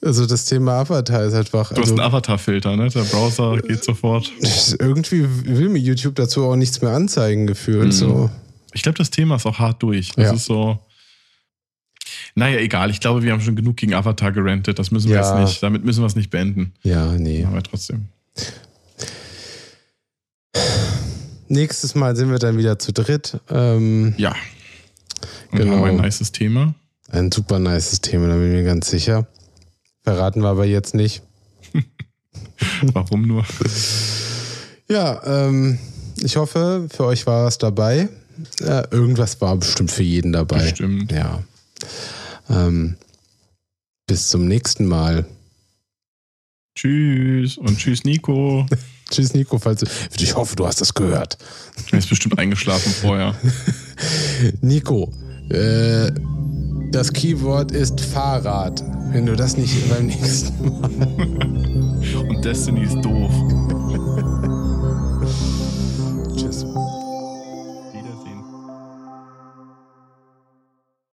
also das Thema Avatar ist einfach, Du hast also einen Avatar-Filter, ne? Der Browser geht sofort. irgendwie will mir YouTube dazu auch nichts mehr anzeigen gefühlt. Mhm. So. Ich glaube, das Thema ist auch hart durch. Das Ja. ist so. Naja, egal. Ich glaube, wir haben schon genug gegen Avatar gerantet. Das müssen wir Ja. jetzt nicht. Damit müssen wir es nicht beenden. Ja, nee. Aber trotzdem. Nächstes Mal sind wir dann wieder zu dritt. Ähm, Ja. Und Genau. haben ein nices Thema. ein super nices Thema, da bin ich mir ganz sicher. Verraten wir aber jetzt nicht. [LAUGHS] Warum nur? Ja, ähm, ich hoffe, für euch war was dabei. Ja, irgendwas war bestimmt für jeden dabei. Bestimmt. Ja. Ähm, bis zum nächsten Mal. Tschüss. Und tschüss, Nico. [LAUGHS] Tschüss, Nico. Falls du, ich hoffe, du hast das gehört. Er ist bestimmt eingeschlafen vorher. [LAUGHS] Nico, äh, das Keyword ist Fahrrad. Wenn du das nicht beim nächsten Mal. [LAUGHS] Und Destiny ist doof.